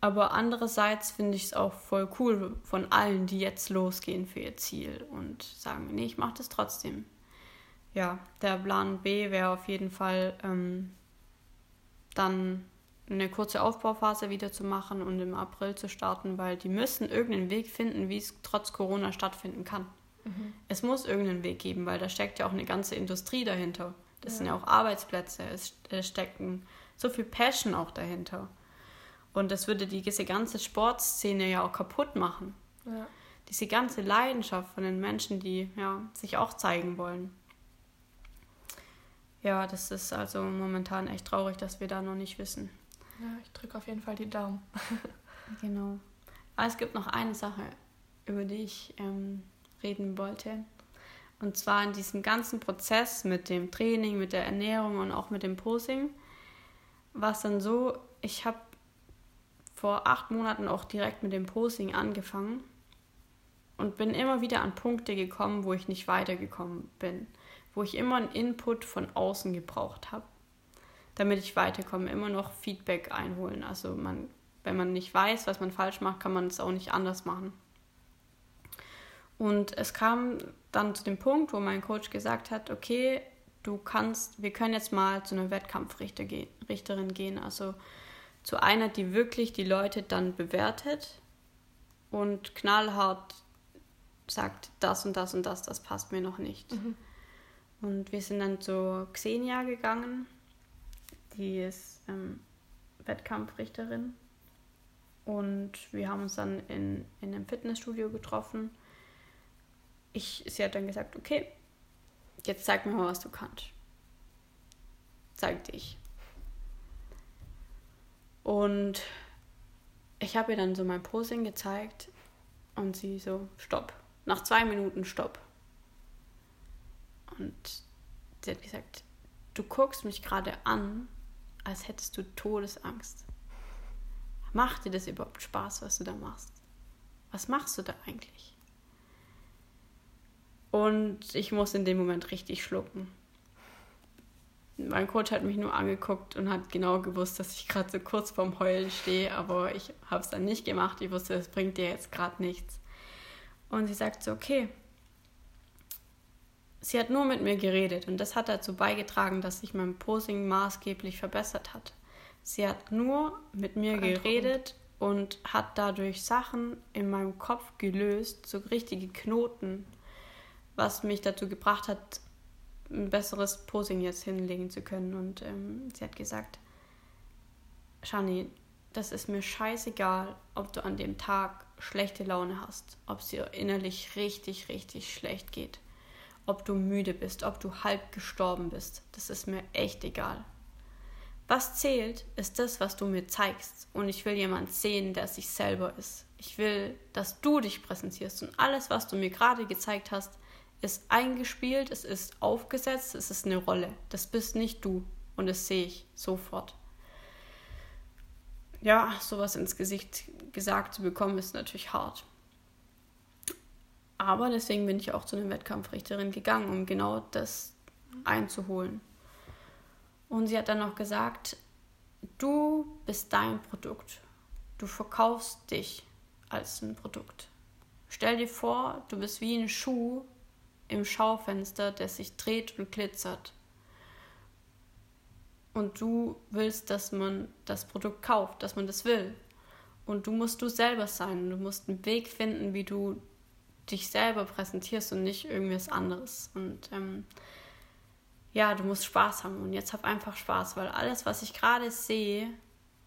Aber andererseits finde ich es auch voll cool von allen, die jetzt losgehen für ihr Ziel und sagen, nee, ich mache das trotzdem. Ja, der Plan B wäre auf jeden Fall ähm, dann eine kurze Aufbauphase wieder zu machen und im April zu starten, weil die müssen irgendeinen Weg finden, wie es trotz Corona stattfinden kann. Mhm. Es muss irgendeinen Weg geben, weil da steckt ja auch eine ganze Industrie dahinter. Das ja. sind ja auch Arbeitsplätze, es stecken so viel Passion auch dahinter. Und das würde diese ganze Sportszene ja auch kaputt machen. Ja. Diese ganze Leidenschaft von den Menschen, die ja, sich auch zeigen wollen. Ja, das ist also momentan echt traurig, dass wir da noch nicht wissen. Ja, ich drücke auf jeden Fall die Daumen. genau. Aber es gibt noch eine Sache, über die ich ähm, reden wollte. Und zwar in diesem ganzen Prozess mit dem Training, mit der Ernährung und auch mit dem Posing war es dann so, ich habe vor acht Monaten auch direkt mit dem Posing angefangen und bin immer wieder an Punkte gekommen, wo ich nicht weitergekommen bin, wo ich immer einen Input von außen gebraucht habe. Damit ich weiterkomme, immer noch Feedback einholen. Also man, wenn man nicht weiß, was man falsch macht, kann man es auch nicht anders machen. Und es kam dann zu dem Punkt, wo mein Coach gesagt hat, okay, du kannst, wir können jetzt mal zu einer Wettkampfrichterin gehen, also zu einer, die wirklich die Leute dann bewertet und knallhart sagt, das und das und das, das passt mir noch nicht. Mhm. Und wir sind dann zu Xenia gegangen, die ist ähm, Wettkampfrichterin. Und wir haben uns dann in, in einem Fitnessstudio getroffen. Ich, sie hat dann gesagt, okay, jetzt zeig mir mal, was du kannst. Zeig dich. Und ich habe ihr dann so mein Posing gezeigt und sie so, stopp. Nach zwei Minuten stopp. Und sie hat gesagt, du guckst mich gerade an, als hättest du Todesangst. Macht dir das überhaupt Spaß, was du da machst? Was machst du da eigentlich? Und ich muss in dem Moment richtig schlucken. Mein Coach hat mich nur angeguckt und hat genau gewusst, dass ich gerade so kurz vorm Heulen stehe, aber ich habe es dann nicht gemacht. Ich wusste, es bringt dir jetzt gerade nichts. Und sie sagt so, okay. Sie hat nur mit mir geredet und das hat dazu beigetragen, dass sich mein Posing maßgeblich verbessert hat. Sie hat nur mit mir geredet und hat dadurch Sachen in meinem Kopf gelöst, so richtige Knoten, was mich dazu gebracht hat, ein besseres Posing jetzt hinlegen zu können. Und ähm, sie hat gesagt, Shani, das ist mir scheißegal, ob du an dem Tag schlechte Laune hast, ob es dir innerlich richtig, richtig schlecht geht, ob du müde bist, ob du halb gestorben bist. Das ist mir echt egal. Was zählt, ist das, was du mir zeigst. Und ich will jemand sehen, der sich selber ist. Ich will, dass du dich präsentierst. Und alles, was du mir gerade gezeigt hast, ist eingespielt, es ist aufgesetzt, es ist eine Rolle. Das bist nicht du. Und das sehe ich sofort. Ja, sowas ins Gesicht gesagt zu bekommen, ist natürlich hart. Aber deswegen bin ich auch zu einer Wettkampfrichterin gegangen, um genau das einzuholen. Und sie hat dann noch gesagt, du bist dein Produkt. Du verkaufst dich als ein Produkt. Stell dir vor, du bist wie ein Schuh, im Schaufenster, der sich dreht und glitzert. Und du willst, dass man das Produkt kauft, dass man das will. Und du musst du selber sein. Du musst einen Weg finden, wie du dich selber präsentierst und nicht irgendwas anderes. Und ähm, ja, du musst Spaß haben. Und jetzt hab einfach Spaß, weil alles, was ich gerade sehe,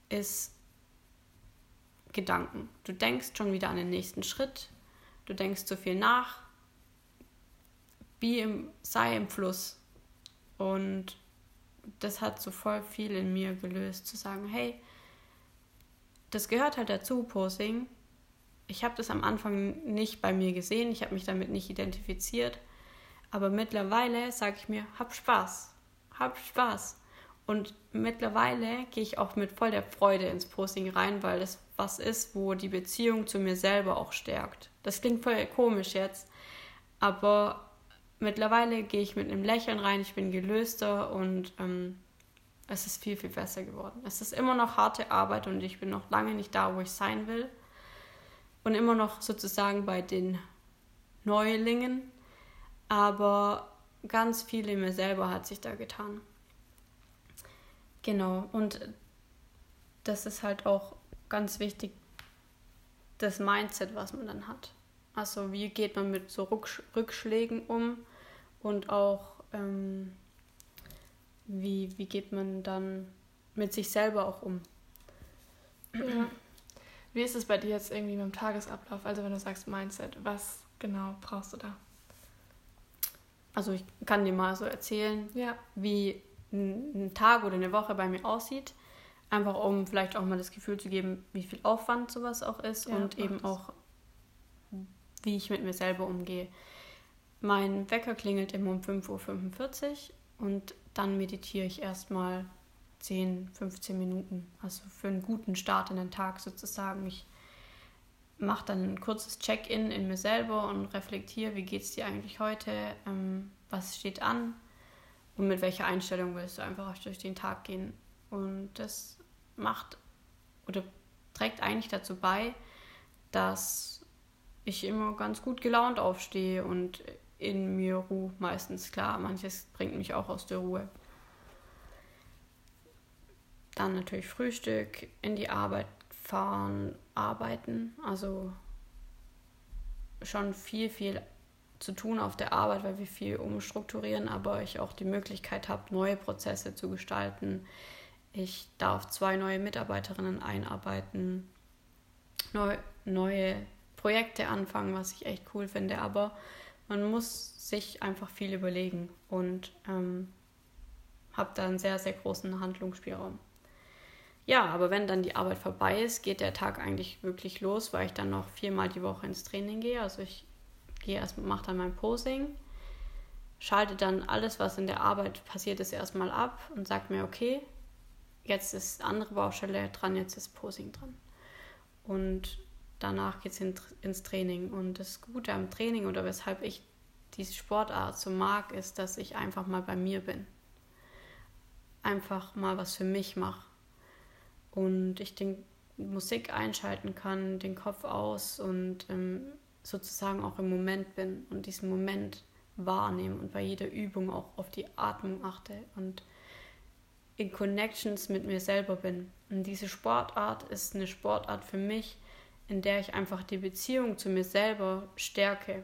ist Gedanken. Du denkst schon wieder an den nächsten Schritt. Du denkst zu viel nach wie im, sei im Fluss. Und das hat so voll viel in mir gelöst, zu sagen, hey, das gehört halt dazu, Posing. Ich habe das am Anfang nicht bei mir gesehen, ich habe mich damit nicht identifiziert, aber mittlerweile sage ich mir, hab Spaß, hab Spaß. Und mittlerweile gehe ich auch mit voll der Freude ins Posting rein, weil das was ist, wo die Beziehung zu mir selber auch stärkt. Das klingt voll komisch jetzt, aber mittlerweile gehe ich mit einem Lächeln rein, ich bin gelöster und ähm, es ist viel, viel besser geworden. Es ist immer noch harte Arbeit und ich bin noch lange nicht da, wo ich sein will. Und immer noch sozusagen bei den Neulingen. Aber ganz viel in mir selber hat sich da getan. Genau, und das ist halt auch ganz wichtig, das Mindset, was man dann hat. Also wie geht man mit so Rückschlägen um? und auch ähm, wie, wie geht man dann mit sich selber auch um. Ja. Wie ist es bei dir jetzt irgendwie mit dem Tagesablauf? Also wenn du sagst Mindset, was genau brauchst du da? Also ich kann dir mal so erzählen, ja. wie ein, Tag oder eine Woche bei mir aussieht. Einfach um vielleicht auch mal das Gefühl zu geben, wie viel Aufwand sowas auch ist ja, und eben auch, wie ich mit mir selber umgehe. Mein Wecker klingelt immer um 5.45 Uhr und dann meditiere ich erstmal 10, 15 Minuten. Also für einen guten Start in den Tag sozusagen. Ich mache dann ein kurzes Check-in in mir selber und reflektiere, wie geht es dir eigentlich heute, ähm, was steht an, und mit welcher Einstellung willst du einfach durch den Tag gehen. Und das macht oder trägt eigentlich dazu bei, dass ich immer ganz gut gelaunt aufstehe und in mir Ruhe meistens. Klar, manches bringt mich auch aus der Ruhe. Dann natürlich Frühstück, in die Arbeit fahren, arbeiten. Also schon viel, viel zu tun auf der Arbeit, weil wir viel umstrukturieren, aber ich auch die Möglichkeit habe, neue Prozesse zu gestalten. Ich darf zwei neue Mitarbeiterinnen einarbeiten, neu, neue Projekte anfangen, was ich echt cool finde. Aber man muss sich einfach viel überlegen und ähm, habe da einen sehr, sehr großen Handlungsspielraum. Ja, aber wenn dann die Arbeit vorbei ist, geht der Tag eigentlich wirklich los, weil ich dann noch viermal die Woche ins Training gehe. Also ich gehe erst, mache dann mein Posing, schalte dann alles, was in der Arbeit passiert ist, erstmal ab und sage mir, okay, jetzt ist andere Baustelle dran, jetzt ist Posing dran. Und danach geht es in, ins Training. Und das Gute am Training oder weshalb ich diese Sportart so mag, ist, dass ich einfach mal bei mir bin. Einfach mal was für mich mache. Und ich den Musik einschalten kann, den Kopf aus und ähm, sozusagen auch im Moment bin und diesen Moment wahrnehme und bei jeder Übung auch auf die Atmung achte und in Connections mit mir selber bin. Und diese Sportart ist eine Sportart für mich, in der ich einfach die Beziehung zu mir selber stärke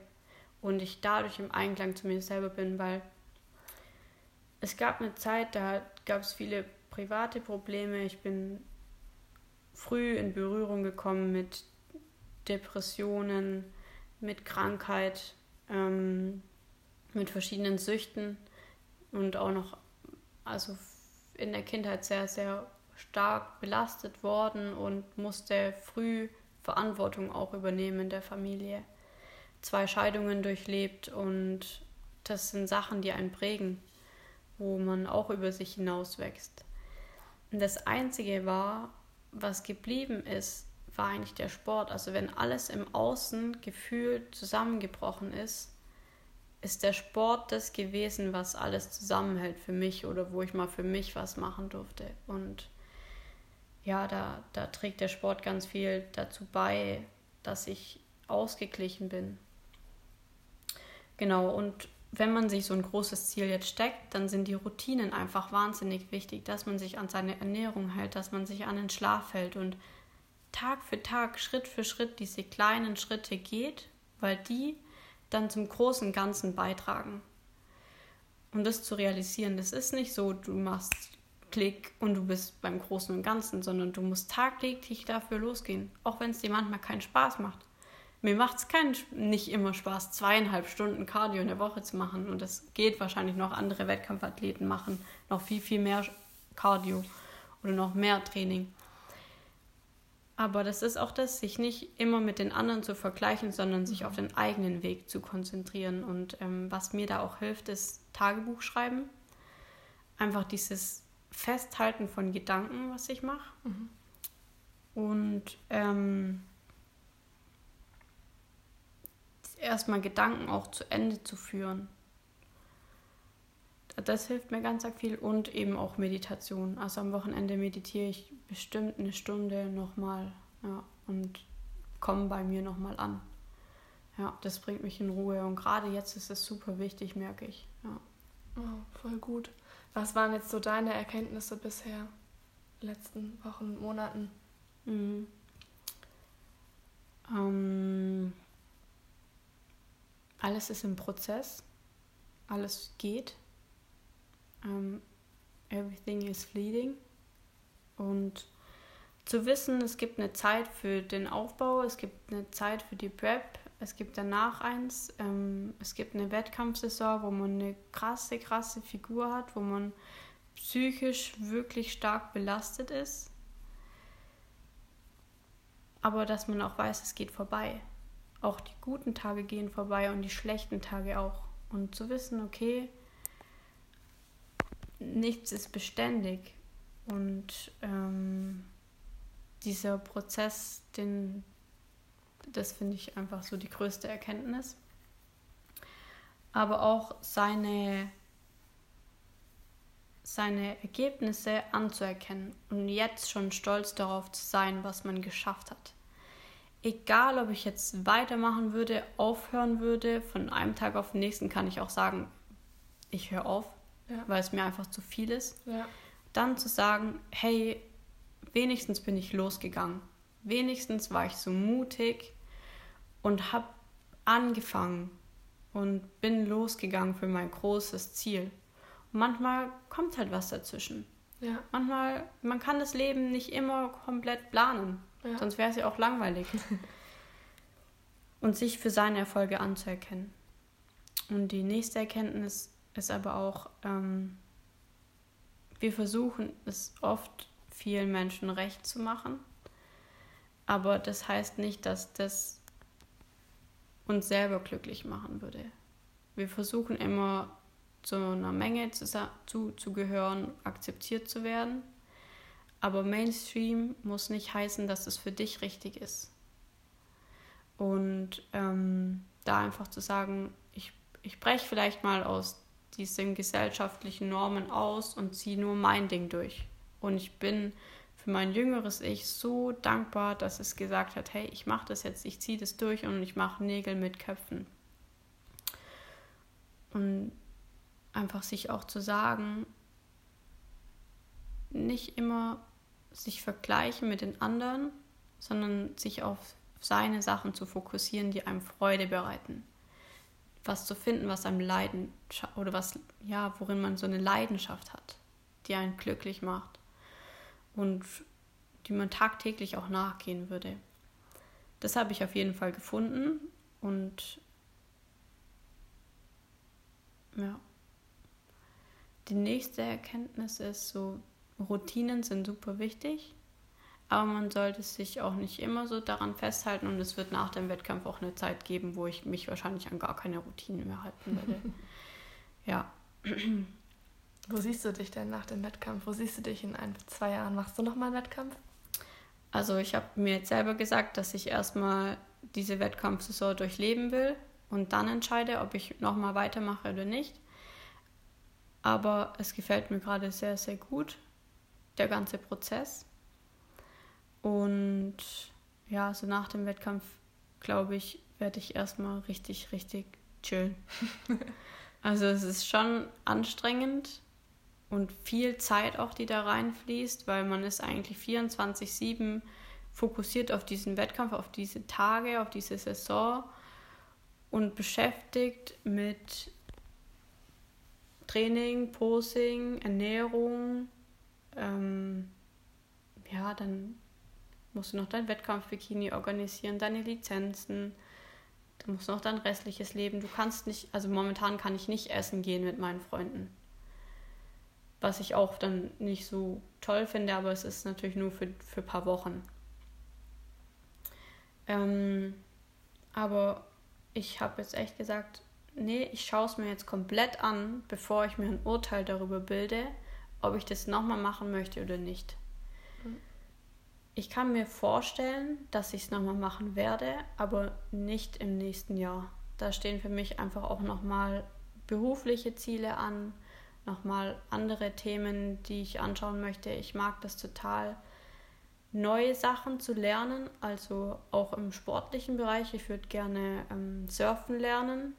und ich dadurch im Einklang zu mir selber bin, weil es gab eine Zeit, da gab es viele private Probleme. Ich bin früh in Berührung gekommen mit Depressionen, mit Krankheit, ähm, mit verschiedenen Süchten und auch noch, also in der Kindheit sehr, sehr stark belastet worden und musste früh Verantwortung auch übernehmen in der Familie. Zwei Scheidungen durchlebt und das sind Sachen, die einen prägen, wo man auch über sich hinauswächst. Das Einzige war, was geblieben ist, war eigentlich der Sport. Also wenn alles im Außen gefühlt zusammengebrochen ist, ist der Sport das gewesen, was alles zusammenhält für mich oder wo ich mal für mich was machen durfte. Und ja, da, da trägt der Sport ganz viel dazu bei, dass ich ausgeglichen bin. Genau, und wenn man sich so ein großes Ziel jetzt steckt, dann sind die Routinen einfach wahnsinnig wichtig, dass man sich an seine Ernährung hält, dass man sich an den Schlaf hält und Tag für Tag, Schritt für Schritt diese kleinen Schritte geht, weil die dann zum großen Ganzen beitragen. Um das zu realisieren, das ist nicht so, du machst Klick und du bist beim Großen und Ganzen, sondern du musst tagtäglich dafür losgehen, auch wenn es dir manchmal keinen Spaß macht. Mir macht es nicht immer Spaß, zweieinhalb Stunden Cardio in der Woche zu machen und das geht wahrscheinlich noch andere Wettkampfathleten machen, noch viel, viel mehr Cardio oder noch mehr Training. Aber das ist auch das, sich nicht immer mit den anderen zu vergleichen, sondern sich auf den eigenen Weg zu konzentrieren. Und ähm, was mir da auch hilft, ist Tagebuch schreiben. Einfach dieses Festhalten von Gedanken, was ich mache. Mhm. Und ähm, erstmal Gedanken auch zu Ende zu führen das hilft mir ganz viel und eben auch Meditation. Also am Wochenende meditiere ich bestimmt eine Stunde nochmal ja, und komme bei mir nochmal an. Ja, das bringt mich in Ruhe und gerade jetzt ist es super wichtig, merke ich. Ja. Oh, voll gut. Was waren jetzt so deine Erkenntnisse bisher, letzten Wochen, Monaten? Mhm. Ähm, alles ist im Prozess, alles geht um, ähm, Everything is fleeting. Und zu wissen, es gibt eine Zeit für den Aufbau, es gibt eine Zeit für die Prep, es gibt danach eins, ähm, es gibt eine Wettkampfsaison, wo man eine krasse, krasse Figur hat, wo man psychisch wirklich stark belastet ist. Aber dass man auch weiß, es geht vorbei. Auch die guten Tage gehen vorbei und die schlechten Tage auch. Und zu wissen, okay, nichts ist beständig. Und ähm, dieser Prozess, den, das finde ich einfach so die größte Erkenntnis. Aber auch seine seine Ergebnisse anzuerkennen und jetzt schon stolz darauf zu sein, was man geschafft hat. Egal, ob ich jetzt weitermachen würde, aufhören würde, von einem Tag auf den nächsten kann ich auch sagen, ich höre auf, ja. weil es mir einfach zu viel ist. Ja. Dann zu sagen, hey, wenigstens bin ich losgegangen. Wenigstens war ich so mutig und habe angefangen und bin losgegangen für mein großes Ziel. Und manchmal kommt halt was dazwischen. Ja. Manchmal, man kann das Leben nicht immer komplett planen, ja. sonst wäre es ja auch langweilig. und sich für seine Erfolge anzuerkennen. Und die nächste Erkenntnis ist aber auch, ähm, wir versuchen es oft vielen Menschen recht zu machen, aber das heißt nicht, dass das uns selber glücklich machen würde. Wir versuchen immer zu einer Menge zu, zu, zu gehören, akzeptiert zu werden. Aber Mainstream muss nicht heißen, dass es für dich richtig ist. Und ähm, da einfach zu sagen, ich, ich breche vielleicht mal aus diesen gesellschaftlichen Normen aus und ziehe nur mein Ding durch. Und ich bin für mein jüngeres Ich so dankbar, dass es gesagt hat, hey, ich mache das jetzt, ich ziehe das durch und ich mache Nägel mit Köpfen. Und einfach sich auch zu sagen, nicht immer sich vergleichen mit den anderen, sondern sich auf seine Sachen zu fokussieren, die einem Freude bereiten. Was zu finden, was einem Leiden oder was, ja, worin man so eine Leidenschaft hat, die einen glücklich macht und die man tagtäglich auch nachgehen würde. Das habe ich auf jeden Fall gefunden und ja. Die nächste Erkenntnis ist so, Routinen sind super wichtig, aber man sollte sich auch nicht immer so daran festhalten und es wird nach dem Wettkampf auch eine Zeit geben, wo ich mich wahrscheinlich an gar keine Routinen mehr halten werde. ja. Wo siehst du dich denn nach dem Wettkampf? Wo siehst du dich in ein, zwei Jahren? Machst du nochmal einen Wettkampf? Also ich habe mir jetzt selber gesagt, dass ich erstmal diese Wettkampfsaison durchleben will und dann entscheide, ob ich nochmal weitermache oder nicht. Aber es gefällt mir gerade sehr, sehr gut, der ganze Prozess. Und ja, so nach dem Wettkampf, glaube ich, werde ich erstmal richtig, richtig chillen. also es ist schon anstrengend und viel Zeit auch, die da reinfließt, weil man ist eigentlich 24-7 fokussiert auf diesen Wettkampf, auf diese Tage, auf diese Saison und beschäftigt mit Training, Posing, Ernährung. Ähm, ja, dann musst du noch dein Wettkampf-Bikini organisieren, deine Lizenzen. Du musst noch dein restliches Leben. Du kannst nicht, also momentan kann ich nicht essen gehen mit meinen Freunden. Was ich auch dann nicht so toll finde, aber es ist natürlich nur für, für ein paar Wochen. Ähm, aber ich habe jetzt echt gesagt, nee, ich schaue es mir jetzt komplett an, bevor ich mir ein Urteil darüber bilde, ob ich das nochmal machen möchte oder nicht. Ich kann mir vorstellen, dass ich es nochmal machen werde, aber nicht im nächsten Jahr. Da stehen für mich einfach auch nochmal berufliche Ziele an, nochmal andere Themen, die ich anschauen möchte. Ich mag das total, neue Sachen zu lernen, also auch im sportlichen Bereich. Ich würde gerne ähm, surfen lernen,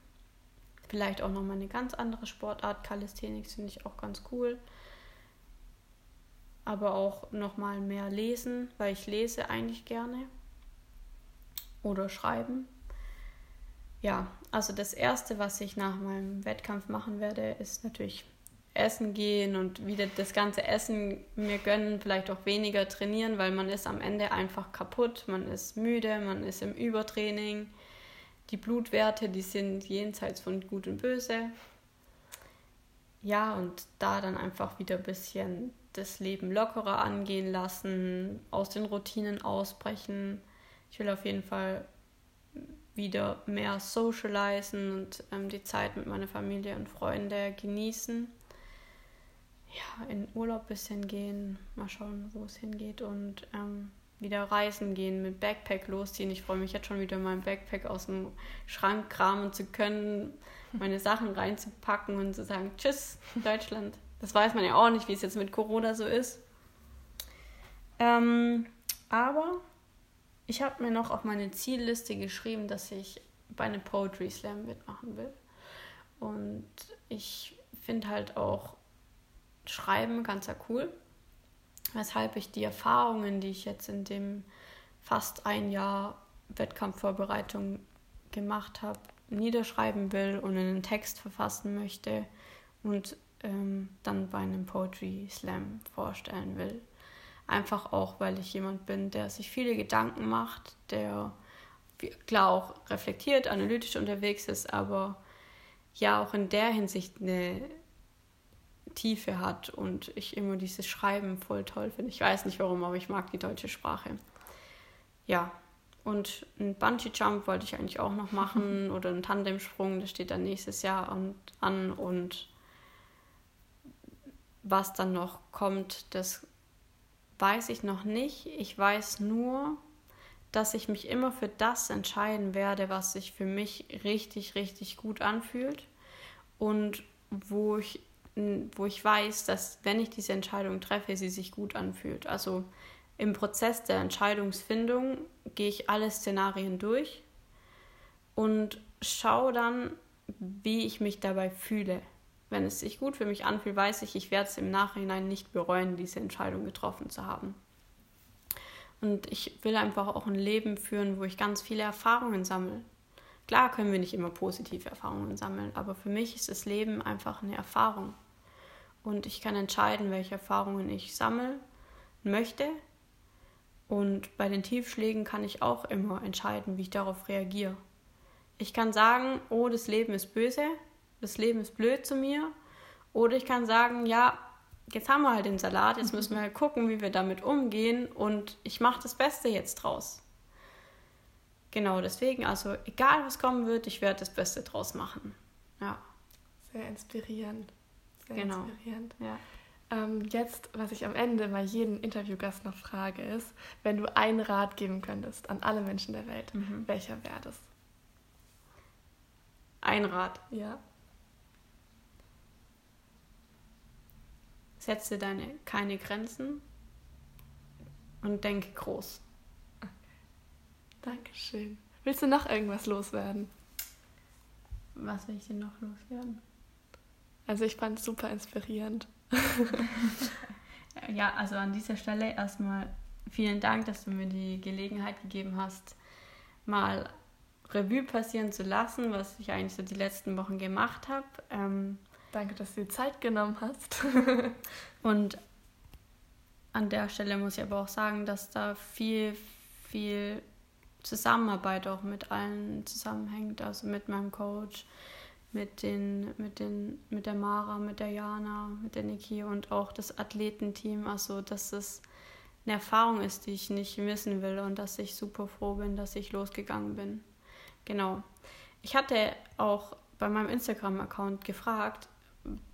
Vielleicht auch nochmal eine ganz andere Sportart. Calisthenics finde ich auch ganz cool. Aber auch nochmal mehr lesen, weil ich lese eigentlich gerne. Oder schreiben. Ja, also das Erste, was ich nach meinem Wettkampf machen werde, ist natürlich essen gehen und wieder das ganze Essen mir gönnen, vielleicht auch weniger trainieren, weil man ist am Ende einfach kaputt, man ist müde, man ist im Übertraining die Blutwerte, die sind jenseits von Gut und Böse. Ja, und da dann einfach wieder ein bisschen das Leben lockerer angehen lassen, aus den Routinen ausbrechen. Ich will auf jeden Fall wieder mehr socialisen und ähm, die Zeit mit meiner Familie und Freunden genießen. Ja, in Urlaub ein bisschen gehen, mal schauen, wo es hingeht und ähm, wieder reisen gehen, mit Backpack losziehen. Ich freue mich jetzt schon wieder mein Backpack aus dem Schrank kramen zu können, meine Sachen reinzupacken und zu sagen, tschüss, Deutschland. Das weiß man ja auch nicht, wie es jetzt mit Corona so ist. Ähm, aber ich habe mir noch auf meine Zielliste geschrieben, dass ich bei einem Poetry Slam mitmachen will. Und ich finde halt auch Schreiben ganz cool, weshalb ich die Erfahrungen, die ich jetzt in dem fast ein Jahr Wettkampfvorbereitung gemacht habe, niederschreiben will und einen Text verfassen möchte und ähm, dann bei einem Poetry Slam vorstellen will. Einfach auch, weil ich jemand bin, der sich viele Gedanken macht, der klar auch reflektiert, analytisch unterwegs ist, aber ja auch in der Hinsicht eine Tiefe hat und ich immer dieses Schreiben voll toll finde. Ich weiß nicht warum, aber ich mag die deutsche Sprache. Ja, und einen Bungee-Jump wollte ich eigentlich auch noch machen oder einen Tandemsprung, das steht dann nächstes Jahr an. Und was dann noch kommt, das weiß ich noch nicht. Ich weiß nur, dass ich mich immer für das entscheiden werde, was sich für mich richtig, richtig gut anfühlt und wo ich, wo ich weiß, dass wenn ich diese Entscheidung treffe, sie sich gut anfühlt. Also im Prozess der Entscheidungsfindung gehe ich alle Szenarien durch und schaue dann, wie ich mich dabei fühle. Wenn es sich gut für mich anfühlt, weiß ich, ich werde es im Nachhinein nicht bereuen, diese Entscheidung getroffen zu haben. Und ich will einfach auch ein Leben führen, wo ich ganz viele Erfahrungen sammle. Klar können wir nicht immer positive Erfahrungen sammeln, aber für mich ist das Leben einfach eine Erfahrung. Und ich kann entscheiden, welche Erfahrungen ich sammeln möchte und bei den Tiefschlägen kann ich auch immer entscheiden, wie ich darauf reagiere. Ich kann sagen, oh, das Leben ist böse, das Leben ist blöd zu mir. Oder ich kann sagen, ja, jetzt haben wir halt den Salat, jetzt müssen wir halt gucken, wie wir damit umgehen und ich mache das Beste jetzt draus. Genau, deswegen, also egal was kommen wird, ich werde das Beste draus machen. Ja. Sehr inspirierend. Sehr genau. inspirierend. Ja. Ähm, jetzt, was ich am Ende bei jedem Interviewgast noch frage, ist, wenn du einen Rat geben könntest an alle Menschen der Welt, mhm. welcher wäre das? Ein Rat? Ja. Setze deine keine Grenzen und denke groß. Okay. Dankeschön. Willst du noch irgendwas loswerden? Was will ich denn noch loswerden? Also ich fand es super inspirierend. ja, also an dieser Stelle erstmal vielen Dank, dass du mir die Gelegenheit gegeben hast, mal Revue passieren zu lassen, was ich eigentlich so die letzten Wochen gemacht habe. Ähm, Danke, dass du dir Zeit genommen hast. und an der Stelle muss ich aber auch sagen, dass da viel, viel Zusammenarbeit auch mit allen zusammenhängt, also mit meinem Coach, mit, den, mit, den, mit der Mara, mit der Jana, mit der Niki und auch das Athletenteam. Also, dass es eine Erfahrung ist, die ich nicht missen will und dass ich super froh bin, dass ich losgegangen bin. Genau. Ich hatte auch bei meinem Instagram-Account gefragt,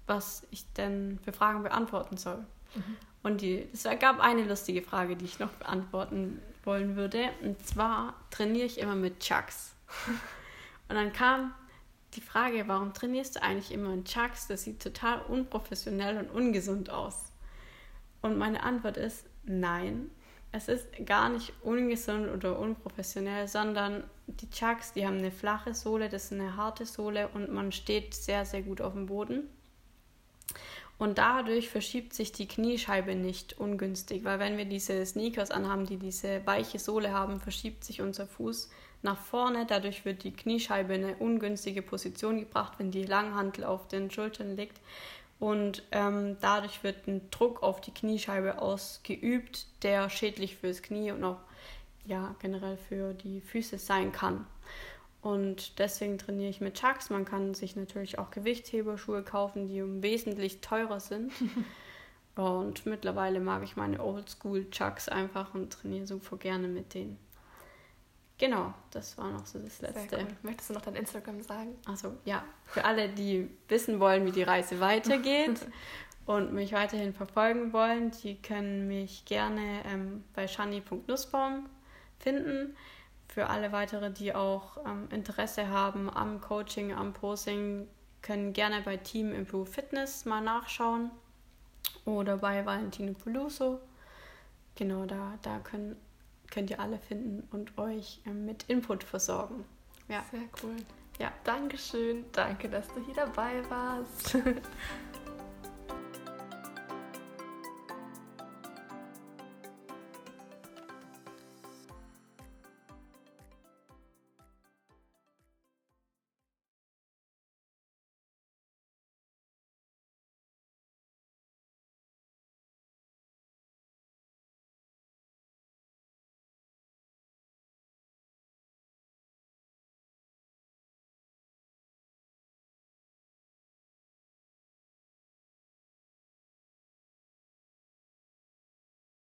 was ich denn für Fragen beantworten soll. Mhm. Und die, es gab eine lustige Frage, die ich noch beantworten wollen würde. Und zwar trainiere ich immer mit Chucks. Und dann kam die Frage, warum trainierst du eigentlich immer in Chucks? Das sieht total unprofessionell und ungesund aus. Und meine Antwort ist nein. Es ist gar nicht ungesund oder unprofessionell, sondern die Chucks, die haben eine flache Sohle, das ist eine harte Sohle und man steht sehr, sehr gut auf dem Boden. Und dadurch verschiebt sich die Kniescheibe nicht ungünstig, weil wenn wir diese Sneakers anhaben, die diese weiche Sohle haben, verschiebt sich unser Fuß nach vorne. Dadurch wird die Kniescheibe in eine ungünstige Position gebracht, wenn die Langhantel auf den Schultern liegt. Und ähm, dadurch wird ein Druck auf die Kniescheibe ausgeübt, der schädlich fürs Knie und auch ja, generell für die Füße sein kann. Und deswegen trainiere ich mit Chucks. Man kann sich natürlich auch Gewichtheberschuhe kaufen, die wesentlich teurer sind. und mittlerweile mag ich meine Oldschool Chucks einfach und trainiere super gerne mit denen. Genau, das war noch so das Letzte. Cool. Möchtest du noch dein Instagram sagen? Also ja, für alle, die wissen wollen, wie die Reise weitergeht und mich weiterhin verfolgen wollen, die können mich gerne ähm, bei shani.nussbaum finden. Für alle weitere, die auch ähm, Interesse haben am Coaching, am Posing, können gerne bei Team Improve Fitness mal nachschauen. oder bei Valentino Peluso. Genau, da, da können, könnt ihr alle finden und euch äh, mit Input versorgen. Ja. Sehr cool. Ja. Dankeschön. Danke, dass du hier dabei warst.